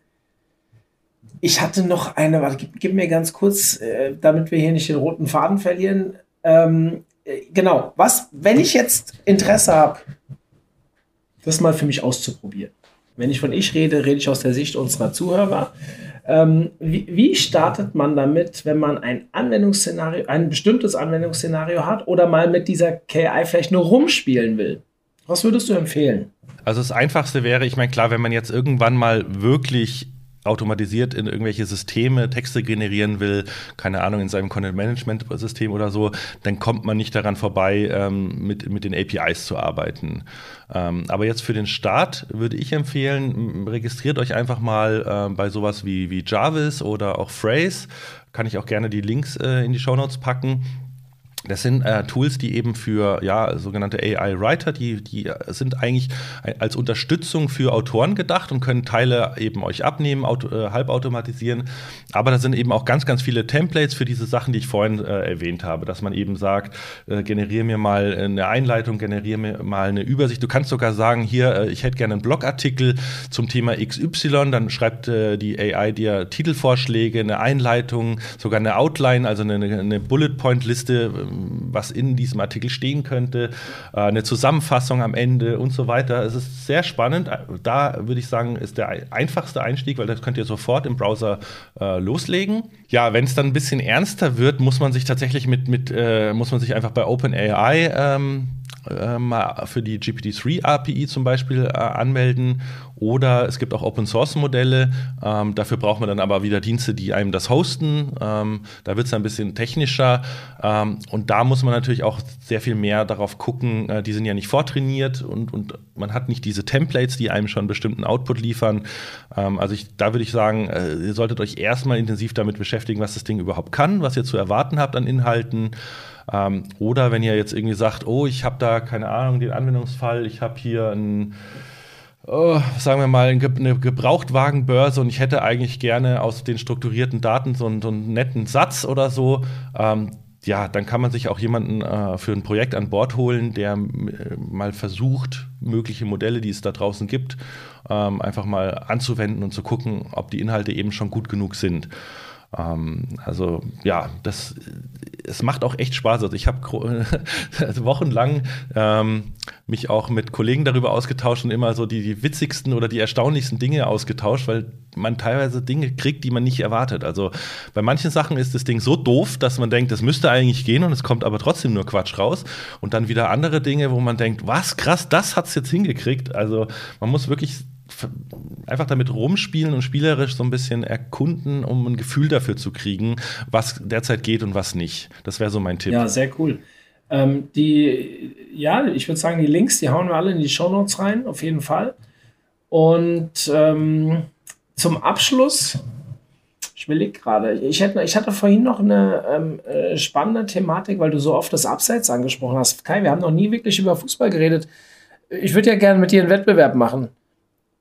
ich hatte noch eine, warte, gib, gib mir ganz kurz, äh, damit wir hier nicht den roten Faden verlieren. Ähm, äh, genau, was, wenn ich jetzt Interesse habe, das mal für mich auszuprobieren. Wenn ich von ich rede, rede ich aus der Sicht unserer Zuhörer. Ähm, wie, wie, startet man damit, wenn man ein Anwendungsszenario, ein bestimmtes Anwendungsszenario hat oder mal mit dieser KI vielleicht nur rumspielen will? Was würdest du empfehlen? Also das Einfachste wäre, ich meine, klar, wenn man jetzt irgendwann mal wirklich automatisiert in irgendwelche Systeme Texte generieren will, keine Ahnung, in seinem Content-Management-System oder so, dann kommt man nicht daran vorbei, ähm, mit, mit den APIs zu arbeiten. Ähm, aber jetzt für den Start würde ich empfehlen, registriert euch einfach mal äh, bei sowas wie, wie Jarvis oder auch Phrase. Kann ich auch gerne die Links äh, in die Show Notes packen das sind äh, Tools, die eben für ja, sogenannte AI-Writer, die, die sind eigentlich als Unterstützung für Autoren gedacht und können Teile eben euch abnehmen, auto, äh, halbautomatisieren. Aber da sind eben auch ganz, ganz viele Templates für diese Sachen, die ich vorhin äh, erwähnt habe, dass man eben sagt, äh, generiere mir mal eine Einleitung, generiere mir mal eine Übersicht. Du kannst sogar sagen, hier, äh, ich hätte gerne einen Blogartikel zum Thema XY, dann schreibt äh, die AI dir Titelvorschläge, eine Einleitung, sogar eine Outline, also eine, eine Bullet-Point-Liste was in diesem Artikel stehen könnte, äh, eine Zusammenfassung am Ende und so weiter. Es ist sehr spannend. Da würde ich sagen, ist der einfachste Einstieg, weil das könnt ihr sofort im Browser äh, loslegen. Ja, wenn es dann ein bisschen ernster wird, muss man sich tatsächlich mit, mit äh, muss man sich einfach bei OpenAI ähm, äh, mal für die GPT-3 API zum Beispiel äh, anmelden. Oder es gibt auch Open Source Modelle. Ähm, dafür braucht man dann aber wieder Dienste, die einem das hosten. Ähm, da wird es ein bisschen technischer. Ähm, und da muss man natürlich auch sehr viel mehr darauf gucken. Äh, die sind ja nicht vortrainiert und, und man hat nicht diese Templates, die einem schon bestimmten Output liefern. Also ich, da würde ich sagen, äh, ihr solltet euch erstmal intensiv damit beschäftigen, was das Ding überhaupt kann, was ihr zu erwarten habt an Inhalten. Ähm, oder wenn ihr jetzt irgendwie sagt, oh, ich habe da keine Ahnung, den Anwendungsfall, ich habe hier ein Oh, sagen wir mal, eine Gebrauchtwagenbörse und ich hätte eigentlich gerne aus den strukturierten Daten so einen, so einen netten Satz oder so. Ähm, ja, dann kann man sich auch jemanden äh, für ein Projekt an Bord holen, der äh, mal versucht, mögliche Modelle, die es da draußen gibt, ähm, einfach mal anzuwenden und zu gucken, ob die Inhalte eben schon gut genug sind. Ähm, also ja, das es macht auch echt Spaß. Also ich habe [LAUGHS] wochenlang ähm, mich auch mit Kollegen darüber ausgetauscht und immer so die, die, witzigsten oder die erstaunlichsten Dinge ausgetauscht, weil man teilweise Dinge kriegt, die man nicht erwartet. Also bei manchen Sachen ist das Ding so doof, dass man denkt, es müsste eigentlich gehen und es kommt aber trotzdem nur Quatsch raus. Und dann wieder andere Dinge, wo man denkt, was krass, das hat es jetzt hingekriegt. Also man muss wirklich einfach damit rumspielen und spielerisch so ein bisschen erkunden, um ein Gefühl dafür zu kriegen, was derzeit geht und was nicht. Das wäre so mein Tipp. Ja, sehr cool. Ähm, die, ja, ich würde sagen, die Links, die hauen wir alle in die Show Notes rein, auf jeden Fall. Und ähm, zum Abschluss, ich will gerade, ich, ich hatte vorhin noch eine ähm, äh, spannende Thematik, weil du so oft das Abseits angesprochen hast. Kai, wir haben noch nie wirklich über Fußball geredet. Ich würde ja gerne mit dir einen Wettbewerb machen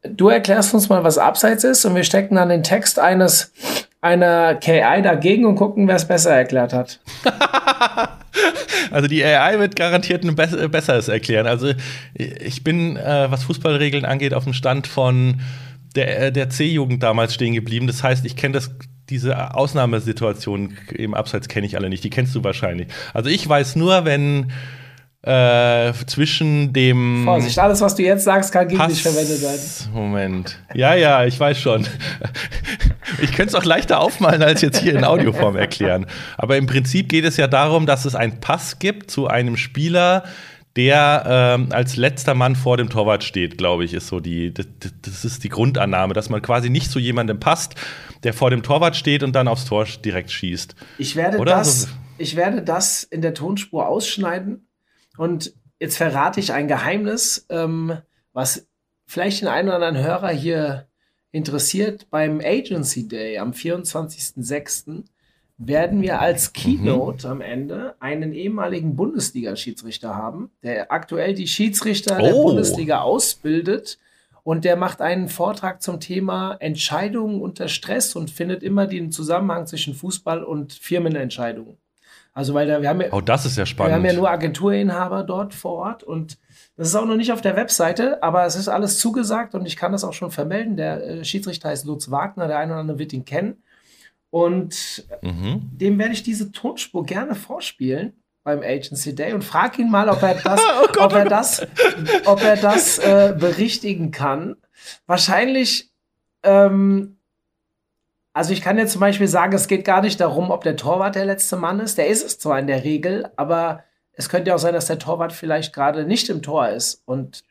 du erklärst uns mal, was Abseits ist und wir stecken dann den Text eines einer KI dagegen und gucken, wer es besser erklärt hat. [LAUGHS] also die AI wird garantiert ein Be besseres erklären. Also ich bin, äh, was Fußballregeln angeht, auf dem Stand von der, äh, der C-Jugend damals stehen geblieben. Das heißt, ich kenne diese Ausnahmesituationen im Abseits kenne ich alle nicht. Die kennst du wahrscheinlich. Also ich weiß nur, wenn äh, zwischen dem. Vorsicht, alles, was du jetzt sagst, kann gegen Pass dich verwendet werden. Moment. Ja, ja, ich weiß schon. [LAUGHS] Ich könnte es auch leichter aufmalen, als jetzt hier in Audioform erklären. Aber im Prinzip geht es ja darum, dass es einen Pass gibt zu einem Spieler, der ähm, als letzter Mann vor dem Torwart steht, glaube ich, ist so die, das, das, ist die Grundannahme, dass man quasi nicht zu jemandem passt, der vor dem Torwart steht und dann aufs Tor direkt schießt. Ich werde, Oder? das, ich werde das in der Tonspur ausschneiden und jetzt verrate ich ein Geheimnis, ähm, was vielleicht den einen oder anderen Hörer hier interessiert. Beim Agency Day am 24.06. werden wir als mhm. Keynote mhm. am Ende einen ehemaligen Bundesliga-Schiedsrichter haben, der aktuell die Schiedsrichter oh. der Bundesliga ausbildet. Und der macht einen Vortrag zum Thema Entscheidungen unter Stress und findet immer den Zusammenhang zwischen Fußball und Firmenentscheidungen. Also, weil da, wir haben ja, oh, das ist ja spannend. Wir haben ja nur Agenturinhaber dort vor Ort und das ist auch noch nicht auf der Webseite, aber es ist alles zugesagt und ich kann das auch schon vermelden. Der äh, Schiedsrichter heißt Lutz Wagner, der eine oder andere wird ihn kennen. Und mhm. dem werde ich diese Tonspur gerne vorspielen. beim Agency Day und frag ihn mal, ob er das, [LAUGHS] oh Gott, ob er das, ob er das äh, berichtigen kann. Wahrscheinlich, ähm, also ich kann jetzt zum Beispiel sagen, es geht gar nicht darum, ob der Torwart der letzte Mann ist. Der ist es zwar in der Regel, aber es könnte ja auch sein, dass der Torwart vielleicht gerade nicht im Tor ist und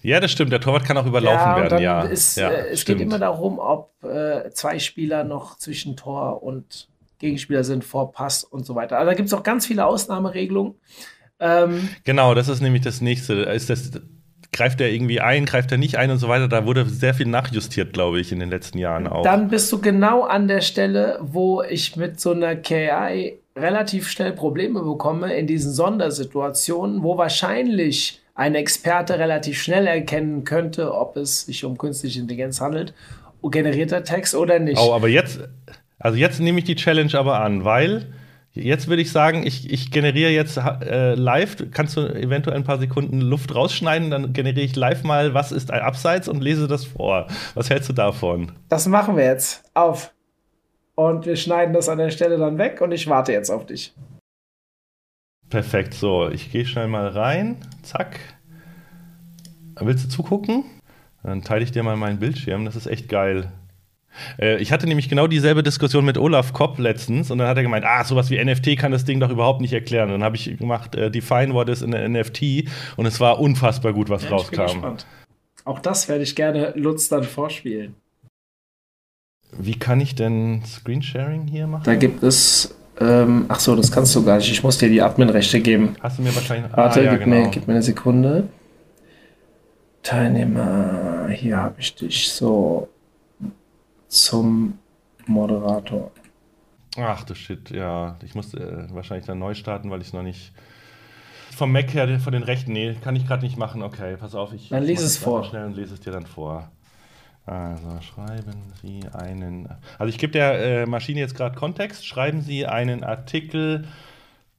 ja, das stimmt. Der Torwart kann auch überlaufen ja, werden. Ja, ist, ja äh, es stimmt. geht immer darum, ob äh, zwei Spieler noch zwischen Tor und Gegenspieler sind, vor Pass und so weiter. Also da gibt es auch ganz viele Ausnahmeregelungen. Ähm, genau, das ist nämlich das nächste. Ist das, greift er irgendwie ein, greift er nicht ein und so weiter. Da wurde sehr viel nachjustiert, glaube ich, in den letzten Jahren auch. Dann bist du genau an der Stelle, wo ich mit so einer KI relativ schnell Probleme bekomme in diesen Sondersituationen, wo wahrscheinlich ein Experte relativ schnell erkennen könnte, ob es sich um künstliche Intelligenz handelt, generierter Text oder nicht. Oh, aber jetzt, also jetzt nehme ich die Challenge aber an, weil jetzt würde ich sagen, ich, ich generiere jetzt äh, live, kannst du eventuell ein paar Sekunden Luft rausschneiden, dann generiere ich live mal, was ist ein Abseits und lese das vor. Was hältst du davon? Das machen wir jetzt. Auf. Und wir schneiden das an der Stelle dann weg und ich warte jetzt auf dich. Perfekt, so, ich gehe schnell mal rein. Zack. Willst du zugucken? Dann teile ich dir mal meinen Bildschirm, das ist echt geil. Äh, ich hatte nämlich genau dieselbe Diskussion mit Olaf Kopp letztens und dann hat er gemeint, ah, sowas wie NFT kann das Ding doch überhaupt nicht erklären. dann habe ich gemacht, äh, define what is in an NFT und es war unfassbar gut, was ja, rauskam. Auch das werde ich gerne Lutz dann vorspielen. Wie kann ich denn Screensharing hier machen? Da gibt es ähm, ach so, das kannst du gar nicht. Ich muss dir die Admin-Rechte geben. Hast du mir wahrscheinlich. Warte, ah, ja, gib, genau. mir, gib mir eine Sekunde. Teilnehmer, hier habe ich dich so zum Moderator. Ach du Shit, ja. Ich muss äh, wahrscheinlich dann neu starten, weil ich es noch nicht. Vom Mac her, von den Rechten, nee, kann ich gerade nicht machen. Okay, pass auf, ich. Dann lese es vor. Schnell und lese es dir dann vor. Also schreiben Sie einen. Also ich gebe der äh, Maschine jetzt gerade Kontext. Schreiben Sie einen Artikel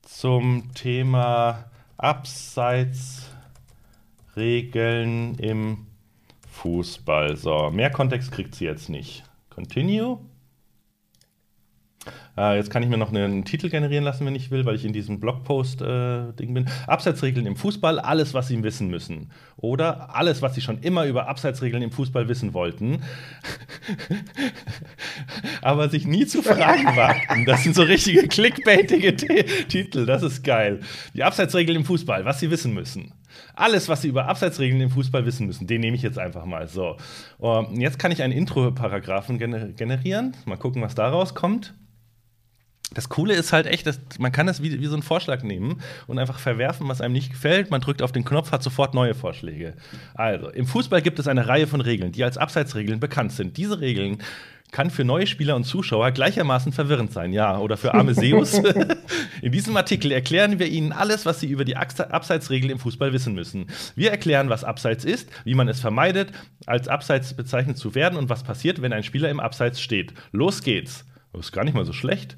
zum Thema Abseitsregeln im Fußball. So, mehr Kontext kriegt sie jetzt nicht. Continue. Äh, jetzt kann ich mir noch einen Titel generieren lassen, wenn ich will, weil ich in diesem Blogpost-Ding äh, bin. Abseitsregeln im Fußball, alles, was Sie wissen müssen. Oder alles, was Sie schon immer über Abseitsregeln im Fußball wissen wollten, [LAUGHS] aber sich nie zu fragen [LAUGHS] wagten. Das sind so richtige clickbaitige Titel, das ist geil. Die Abseitsregeln im Fußball, was Sie wissen müssen. Alles, was Sie über Abseitsregeln im Fußball wissen müssen, den nehme ich jetzt einfach mal. So, und jetzt kann ich einen Intro-Paragraphen generieren. Mal gucken, was daraus kommt das Coole ist halt echt, dass man kann das wie, wie so einen Vorschlag nehmen und einfach verwerfen, was einem nicht gefällt. Man drückt auf den Knopf, hat sofort neue Vorschläge. Also, im Fußball gibt es eine Reihe von Regeln, die als Abseitsregeln bekannt sind. Diese Regeln kann für neue Spieler und Zuschauer gleichermaßen verwirrend sein, ja, oder für arme Seus. [LAUGHS] In diesem Artikel erklären wir Ihnen alles, was Sie über die Abseitsregel im Fußball wissen müssen. Wir erklären, was Abseits ist, wie man es vermeidet, als Abseits bezeichnet zu werden und was passiert, wenn ein Spieler im Abseits steht. Los geht's. Das ist gar nicht mal so schlecht.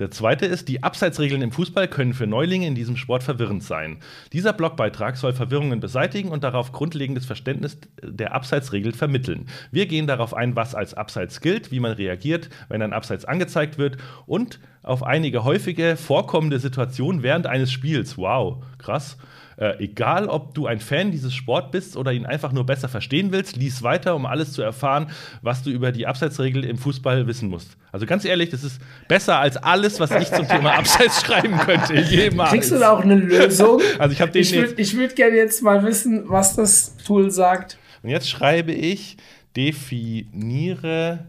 Der zweite ist, die Abseitsregeln im Fußball können für Neulinge in diesem Sport verwirrend sein. Dieser Blogbeitrag soll Verwirrungen beseitigen und darauf grundlegendes Verständnis der Abseitsregeln vermitteln. Wir gehen darauf ein, was als Abseits gilt, wie man reagiert, wenn ein Abseits angezeigt wird und auf einige häufige vorkommende Situationen während eines Spiels. Wow, krass. Äh, egal, ob du ein Fan dieses Sport bist oder ihn einfach nur besser verstehen willst, lies weiter, um alles zu erfahren, was du über die Abseitsregel im Fußball wissen musst. Also ganz ehrlich, das ist besser als alles, was ich zum Thema [LAUGHS] Abseits schreiben könnte. Jemals. Kriegst du da auch eine Lösung? [LAUGHS] Also ich habe den Ich würde würd gerne jetzt mal wissen, was das Tool sagt. Und jetzt schreibe ich definiere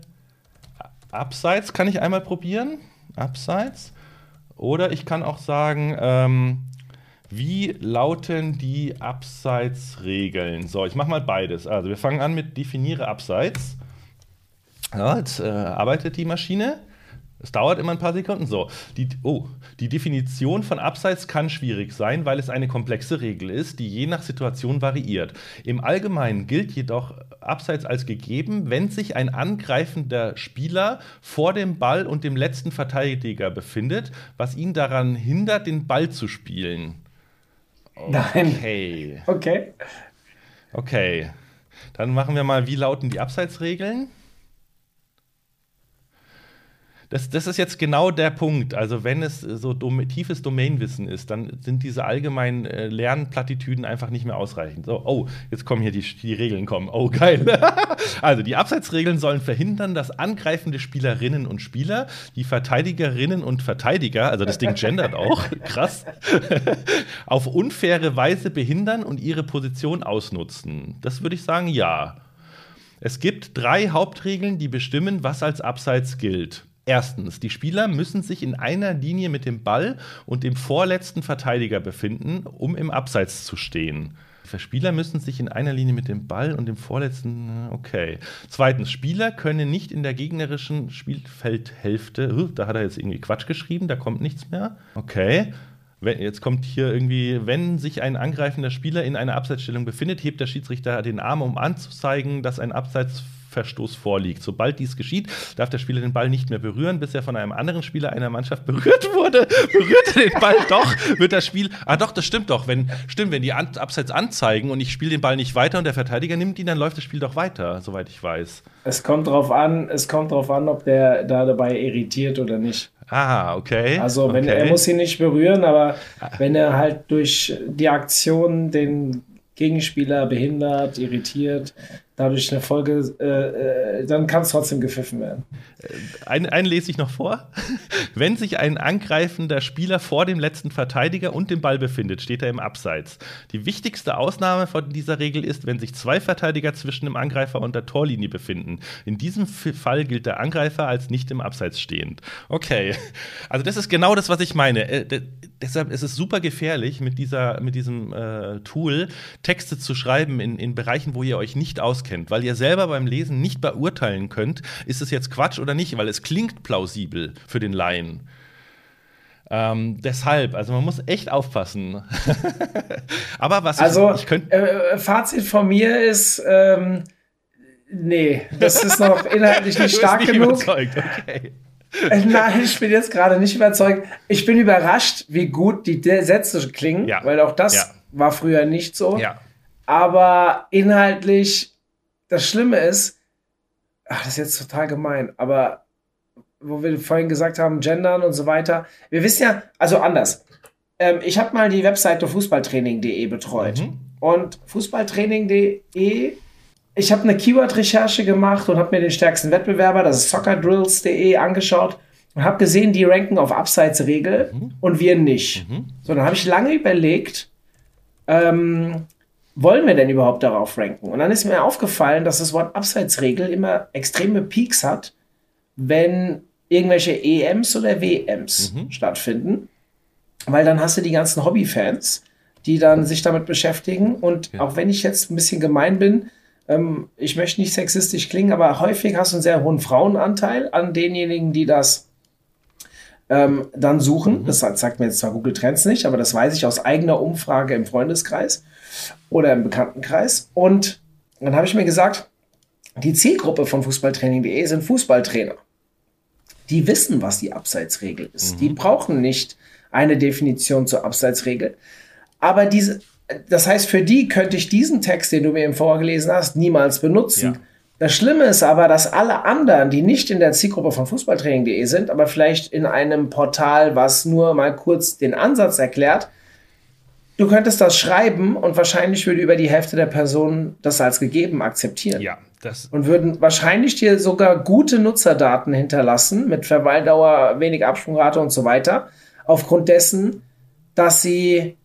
Abseits. Kann ich einmal probieren? Abseits. Oder ich kann auch sagen, ähm, wie lauten die Abseitsregeln? So, ich mache mal beides. Also wir fangen an mit definiere Abseits. Ja, jetzt äh, arbeitet die Maschine. Es dauert immer ein paar Sekunden. So, die, oh, die Definition von Abseits kann schwierig sein, weil es eine komplexe Regel ist, die je nach Situation variiert. Im Allgemeinen gilt jedoch Abseits als gegeben, wenn sich ein angreifender Spieler vor dem Ball und dem letzten Verteidiger befindet, was ihn daran hindert, den Ball zu spielen. Nein. Okay. Okay. Okay. Dann machen wir mal, wie lauten die Abseitsregeln? Das, das ist jetzt genau der Punkt. Also, wenn es so dom tiefes Domainwissen ist, dann sind diese allgemeinen äh, Lernplattitüden einfach nicht mehr ausreichend. So, oh, jetzt kommen hier die, die Regeln kommen. Oh, geil. [LAUGHS] also, die Abseitsregeln sollen verhindern, dass angreifende Spielerinnen und Spieler die Verteidigerinnen und Verteidiger, also das Ding gendert auch, [LAUGHS] krass, [LAUGHS] auf unfaire Weise behindern und ihre Position ausnutzen. Das würde ich sagen, ja. Es gibt drei Hauptregeln, die bestimmen, was als Abseits gilt. Erstens, die Spieler müssen sich in einer Linie mit dem Ball und dem vorletzten Verteidiger befinden, um im Abseits zu stehen. Spieler müssen sich in einer Linie mit dem Ball und dem vorletzten. Okay. Zweitens, Spieler können nicht in der gegnerischen Spielfeldhälfte. Da hat er jetzt irgendwie Quatsch geschrieben, da kommt nichts mehr. Okay. Jetzt kommt hier irgendwie, wenn sich ein angreifender Spieler in einer Abseitsstellung befindet, hebt der Schiedsrichter den Arm, um anzuzeigen, dass ein Abseits Verstoß vorliegt. Sobald dies geschieht, darf der Spieler den Ball nicht mehr berühren, bis er von einem anderen Spieler einer Mannschaft berührt wurde. [LAUGHS] Berührt er den Ball doch, wird das Spiel. Ah, doch, das stimmt doch. Wenn, stimmt, wenn die An Abseits anzeigen und ich spiele den Ball nicht weiter und der Verteidiger nimmt ihn, dann läuft das Spiel doch weiter, soweit ich weiß. Es kommt drauf an, es kommt drauf an, ob der da dabei irritiert oder nicht. Ah, okay. Also wenn okay. er muss ihn nicht berühren, aber wenn er halt durch die Aktion den Gegenspieler behindert, irritiert, dadurch eine Folge, äh, äh, dann kann es trotzdem gepfiffen werden. Einen, einen lese ich noch vor. [LAUGHS] Wenn sich ein angreifender Spieler vor dem letzten Verteidiger und dem Ball befindet, steht er im Abseits. Die wichtigste Ausnahme von dieser Regel ist, wenn sich zwei Verteidiger zwischen dem Angreifer und der Torlinie befinden. In diesem Fall gilt der Angreifer als nicht im Abseits stehend. Okay, also das ist genau das, was ich meine. Äh, deshalb ist es super gefährlich, mit, dieser, mit diesem äh, Tool Texte zu schreiben in, in Bereichen, wo ihr euch nicht auskennt auskennt, weil ihr selber beim Lesen nicht beurteilen könnt, ist es jetzt Quatsch oder nicht, weil es klingt plausibel für den Laien. Ähm, deshalb, also man muss echt aufpassen. [LAUGHS] Aber was also, ich, ich könnte. Äh, Fazit von mir ist, ähm, nee, das ist noch [LAUGHS] inhaltlich nicht stark nicht genug. Okay. Äh, nein, ich bin jetzt gerade nicht überzeugt. Ich bin überrascht, wie gut die Sätze klingen, ja. weil auch das ja. war früher nicht so. Ja. Aber inhaltlich das Schlimme ist, ach, das ist jetzt total gemein, aber wo wir vorhin gesagt haben, gendern und so weiter. Wir wissen ja, also anders. Ähm, ich habe mal die Webseite fußballtraining.de betreut. Mhm. Und fußballtraining.de, ich habe eine Keyword-Recherche gemacht und habe mir den stärksten Wettbewerber, das ist soccerdrills.de, angeschaut und habe gesehen, die ranken auf Abseitsregel mhm. und wir nicht. Mhm. So, dann habe ich lange überlegt, ähm, wollen wir denn überhaupt darauf ranken? Und dann ist mir aufgefallen, dass das Wort Abseitsregel immer extreme Peaks hat, wenn irgendwelche EMs oder WMs mhm. stattfinden. Weil dann hast du die ganzen Hobbyfans, die dann sich damit beschäftigen. Und ja. auch wenn ich jetzt ein bisschen gemein bin, ähm, ich möchte nicht sexistisch klingen, aber häufig hast du einen sehr hohen Frauenanteil an denjenigen, die das ähm, dann suchen. Mhm. Das sagt mir jetzt zwar Google Trends nicht, aber das weiß ich aus eigener Umfrage im Freundeskreis oder im Bekanntenkreis. Und dann habe ich mir gesagt, die Zielgruppe von Fußballtraining.de sind Fußballtrainer. Die wissen, was die Abseitsregel ist. Mhm. Die brauchen nicht eine Definition zur Abseitsregel. Aber diese, das heißt, für die könnte ich diesen Text, den du mir eben vorgelesen hast, niemals benutzen. Ja. Das Schlimme ist aber, dass alle anderen, die nicht in der Zielgruppe von Fußballtraining.de sind, aber vielleicht in einem Portal, was nur mal kurz den Ansatz erklärt, Du könntest das schreiben und wahrscheinlich würde über die Hälfte der Personen das als gegeben akzeptieren. Ja, das. Und würden wahrscheinlich dir sogar gute Nutzerdaten hinterlassen mit Verweildauer, wenig Absprungrate und so weiter. Aufgrund dessen, dass sie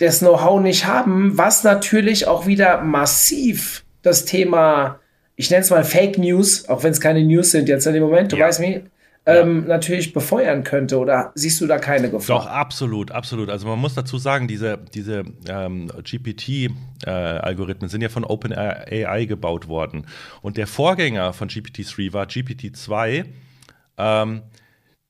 das Know-how nicht haben, was natürlich auch wieder massiv das Thema, ich nenne es mal Fake News, auch wenn es keine News sind jetzt in dem Moment, du ja. weißt mich, ähm, natürlich befeuern könnte? Oder siehst du da keine Gefahr? Doch, absolut, absolut. Also man muss dazu sagen, diese, diese ähm, GPT-Algorithmen äh, sind ja von OpenAI gebaut worden. Und der Vorgänger von GPT-3 war GPT-2. Ähm,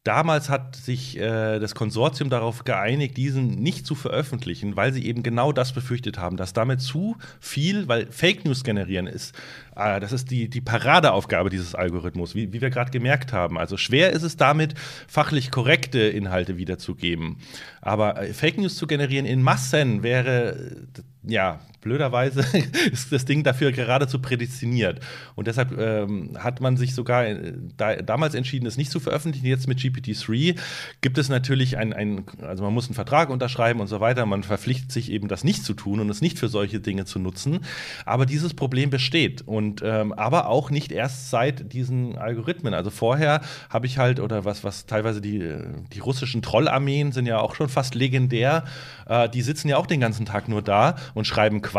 Damals hat sich äh, das Konsortium darauf geeinigt, diesen nicht zu veröffentlichen, weil sie eben genau das befürchtet haben, dass damit zu viel, weil Fake News generieren ist, äh, das ist die, die Paradeaufgabe dieses Algorithmus, wie, wie wir gerade gemerkt haben. Also schwer ist es damit, fachlich korrekte Inhalte wiederzugeben. Aber äh, Fake News zu generieren in Massen wäre, ja, blöderweise [LAUGHS] ist das Ding dafür geradezu prädestiniert. Und deshalb ähm, hat man sich sogar äh, da, damals entschieden, es nicht zu veröffentlichen. Jetzt mit GPT-3 gibt es natürlich ein, also man muss einen Vertrag unterschreiben und so weiter. Man verpflichtet sich eben, das nicht zu tun und es nicht für solche Dinge zu nutzen. Aber dieses Problem besteht. Und ähm, aber auch nicht erst seit diesen Algorithmen. Also vorher habe ich halt, oder was, was teilweise die, die russischen Trollarmeen sind ja auch schon fast legendär. Äh, die sitzen ja auch den ganzen Tag nur da und schreiben Quatsch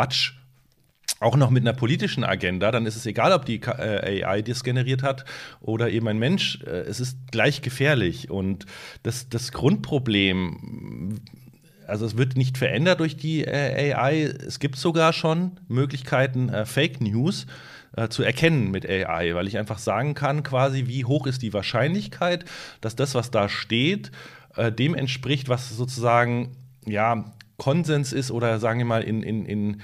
auch noch mit einer politischen Agenda, dann ist es egal, ob die äh, AI das generiert hat oder eben ein Mensch. Äh, es ist gleich gefährlich. Und das, das Grundproblem, also es wird nicht verändert durch die äh, AI. Es gibt sogar schon Möglichkeiten, Fake News zu erkennen mit AI, weil ich einfach sagen kann, quasi, wie hoch ist die Wahrscheinlichkeit, dass das, was da steht, dem entspricht, was sozusagen ja Konsens ist oder sagen wir mal in, in, in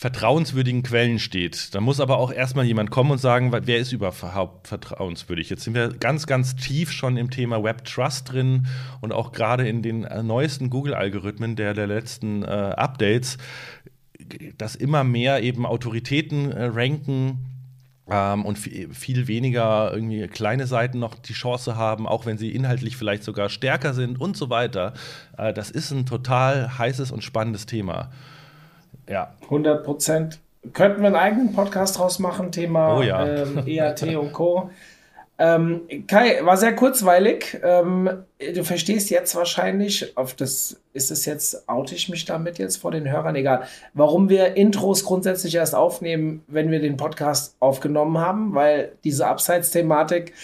vertrauenswürdigen Quellen steht. Da muss aber auch erstmal jemand kommen und sagen, wer ist überhaupt vertrauenswürdig. Jetzt sind wir ganz, ganz tief schon im Thema Web Trust drin und auch gerade in den äh, neuesten Google-Algorithmen der, der letzten äh, Updates, dass immer mehr eben Autoritäten äh, ranken ähm, und viel weniger irgendwie kleine Seiten noch die Chance haben, auch wenn sie inhaltlich vielleicht sogar stärker sind und so weiter. Äh, das ist ein total heißes und spannendes Thema. Ja. 100 Prozent. Könnten wir einen eigenen Podcast draus machen, Thema oh ja. ähm, EAT und Co. [LAUGHS] Ähm, Kai, war sehr kurzweilig. Ähm, du verstehst jetzt wahrscheinlich, auf das ist es jetzt, oute ich mich damit jetzt vor den Hörern, egal, warum wir Intros grundsätzlich erst aufnehmen, wenn wir den Podcast aufgenommen haben, weil diese Abseits-Thematik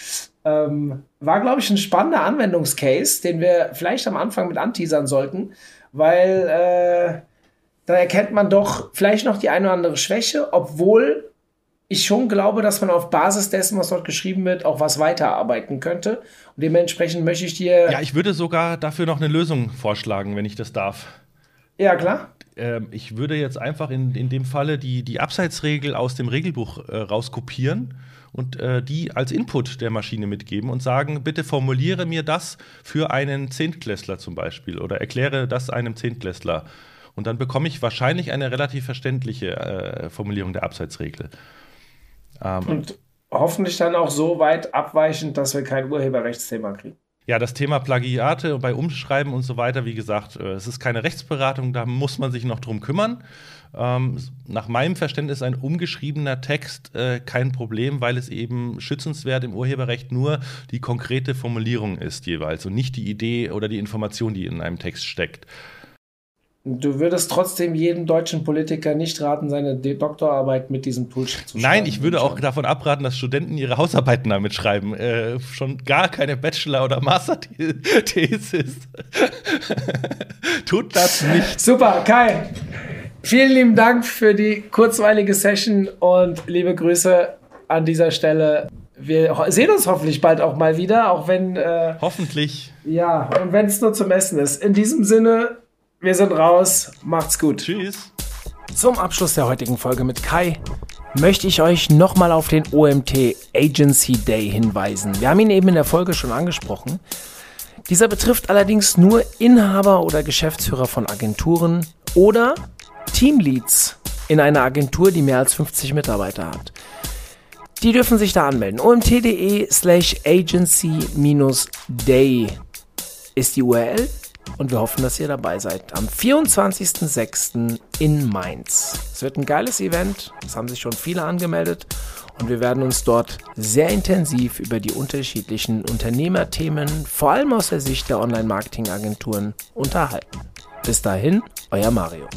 ähm, war, glaube ich, ein spannender Anwendungscase, den wir vielleicht am Anfang mit anteasern sollten, weil äh, da erkennt man doch vielleicht noch die eine oder andere Schwäche, obwohl ich schon glaube, dass man auf Basis dessen, was dort geschrieben wird, auch was weiterarbeiten könnte. Und dementsprechend möchte ich dir. Ja, ich würde sogar dafür noch eine Lösung vorschlagen, wenn ich das darf. Ja, klar. Ähm, ich würde jetzt einfach in, in dem Falle die, die Abseitsregel aus dem Regelbuch äh, rauskopieren und äh, die als Input der Maschine mitgeben und sagen, bitte formuliere mir das für einen Zehntklässler zum Beispiel oder erkläre das einem Zehntklässler. Und dann bekomme ich wahrscheinlich eine relativ verständliche äh, Formulierung der Abseitsregel. Ähm, und hoffentlich dann auch so weit abweichend, dass wir kein Urheberrechtsthema kriegen. Ja, das Thema Plagiate bei Umschreiben und so weiter, wie gesagt, äh, es ist keine Rechtsberatung, da muss man sich noch drum kümmern. Ähm, nach meinem Verständnis ist ein umgeschriebener Text äh, kein Problem, weil es eben schützenswert im Urheberrecht nur die konkrete Formulierung ist jeweils und nicht die Idee oder die Information, die in einem Text steckt. Du würdest trotzdem jedem deutschen Politiker nicht raten, seine Doktorarbeit mit diesem Tool zu schreiben. Nein, ich würde auch davon abraten, dass Studenten ihre Hausarbeiten damit schreiben. Äh, schon gar keine Bachelor- oder Master-Thesis. [LAUGHS] Tut das nicht. Super, Kai. Vielen lieben Dank für die kurzweilige Session und liebe Grüße an dieser Stelle. Wir sehen uns hoffentlich bald auch mal wieder, auch wenn. Äh, hoffentlich. Ja, und wenn es nur zum Essen ist. In diesem Sinne, wir sind raus. Macht's gut. Tschüss. Zum Abschluss der heutigen Folge mit Kai möchte ich euch nochmal auf den OMT Agency Day hinweisen. Wir haben ihn eben in der Folge schon angesprochen. Dieser betrifft allerdings nur Inhaber oder Geschäftsführer von Agenturen oder Teamleads in einer Agentur, die mehr als 50 Mitarbeiter hat. Die dürfen sich da anmelden. omt.de slash agency-day ist die URL und wir hoffen, dass ihr dabei seid. Am 24.06. in Mainz. Es wird ein geiles Event, es haben sich schon viele angemeldet und wir werden uns dort sehr intensiv über die unterschiedlichen Unternehmerthemen, vor allem aus der Sicht der Online-Marketing-Agenturen, unterhalten. Bis dahin, euer Mario.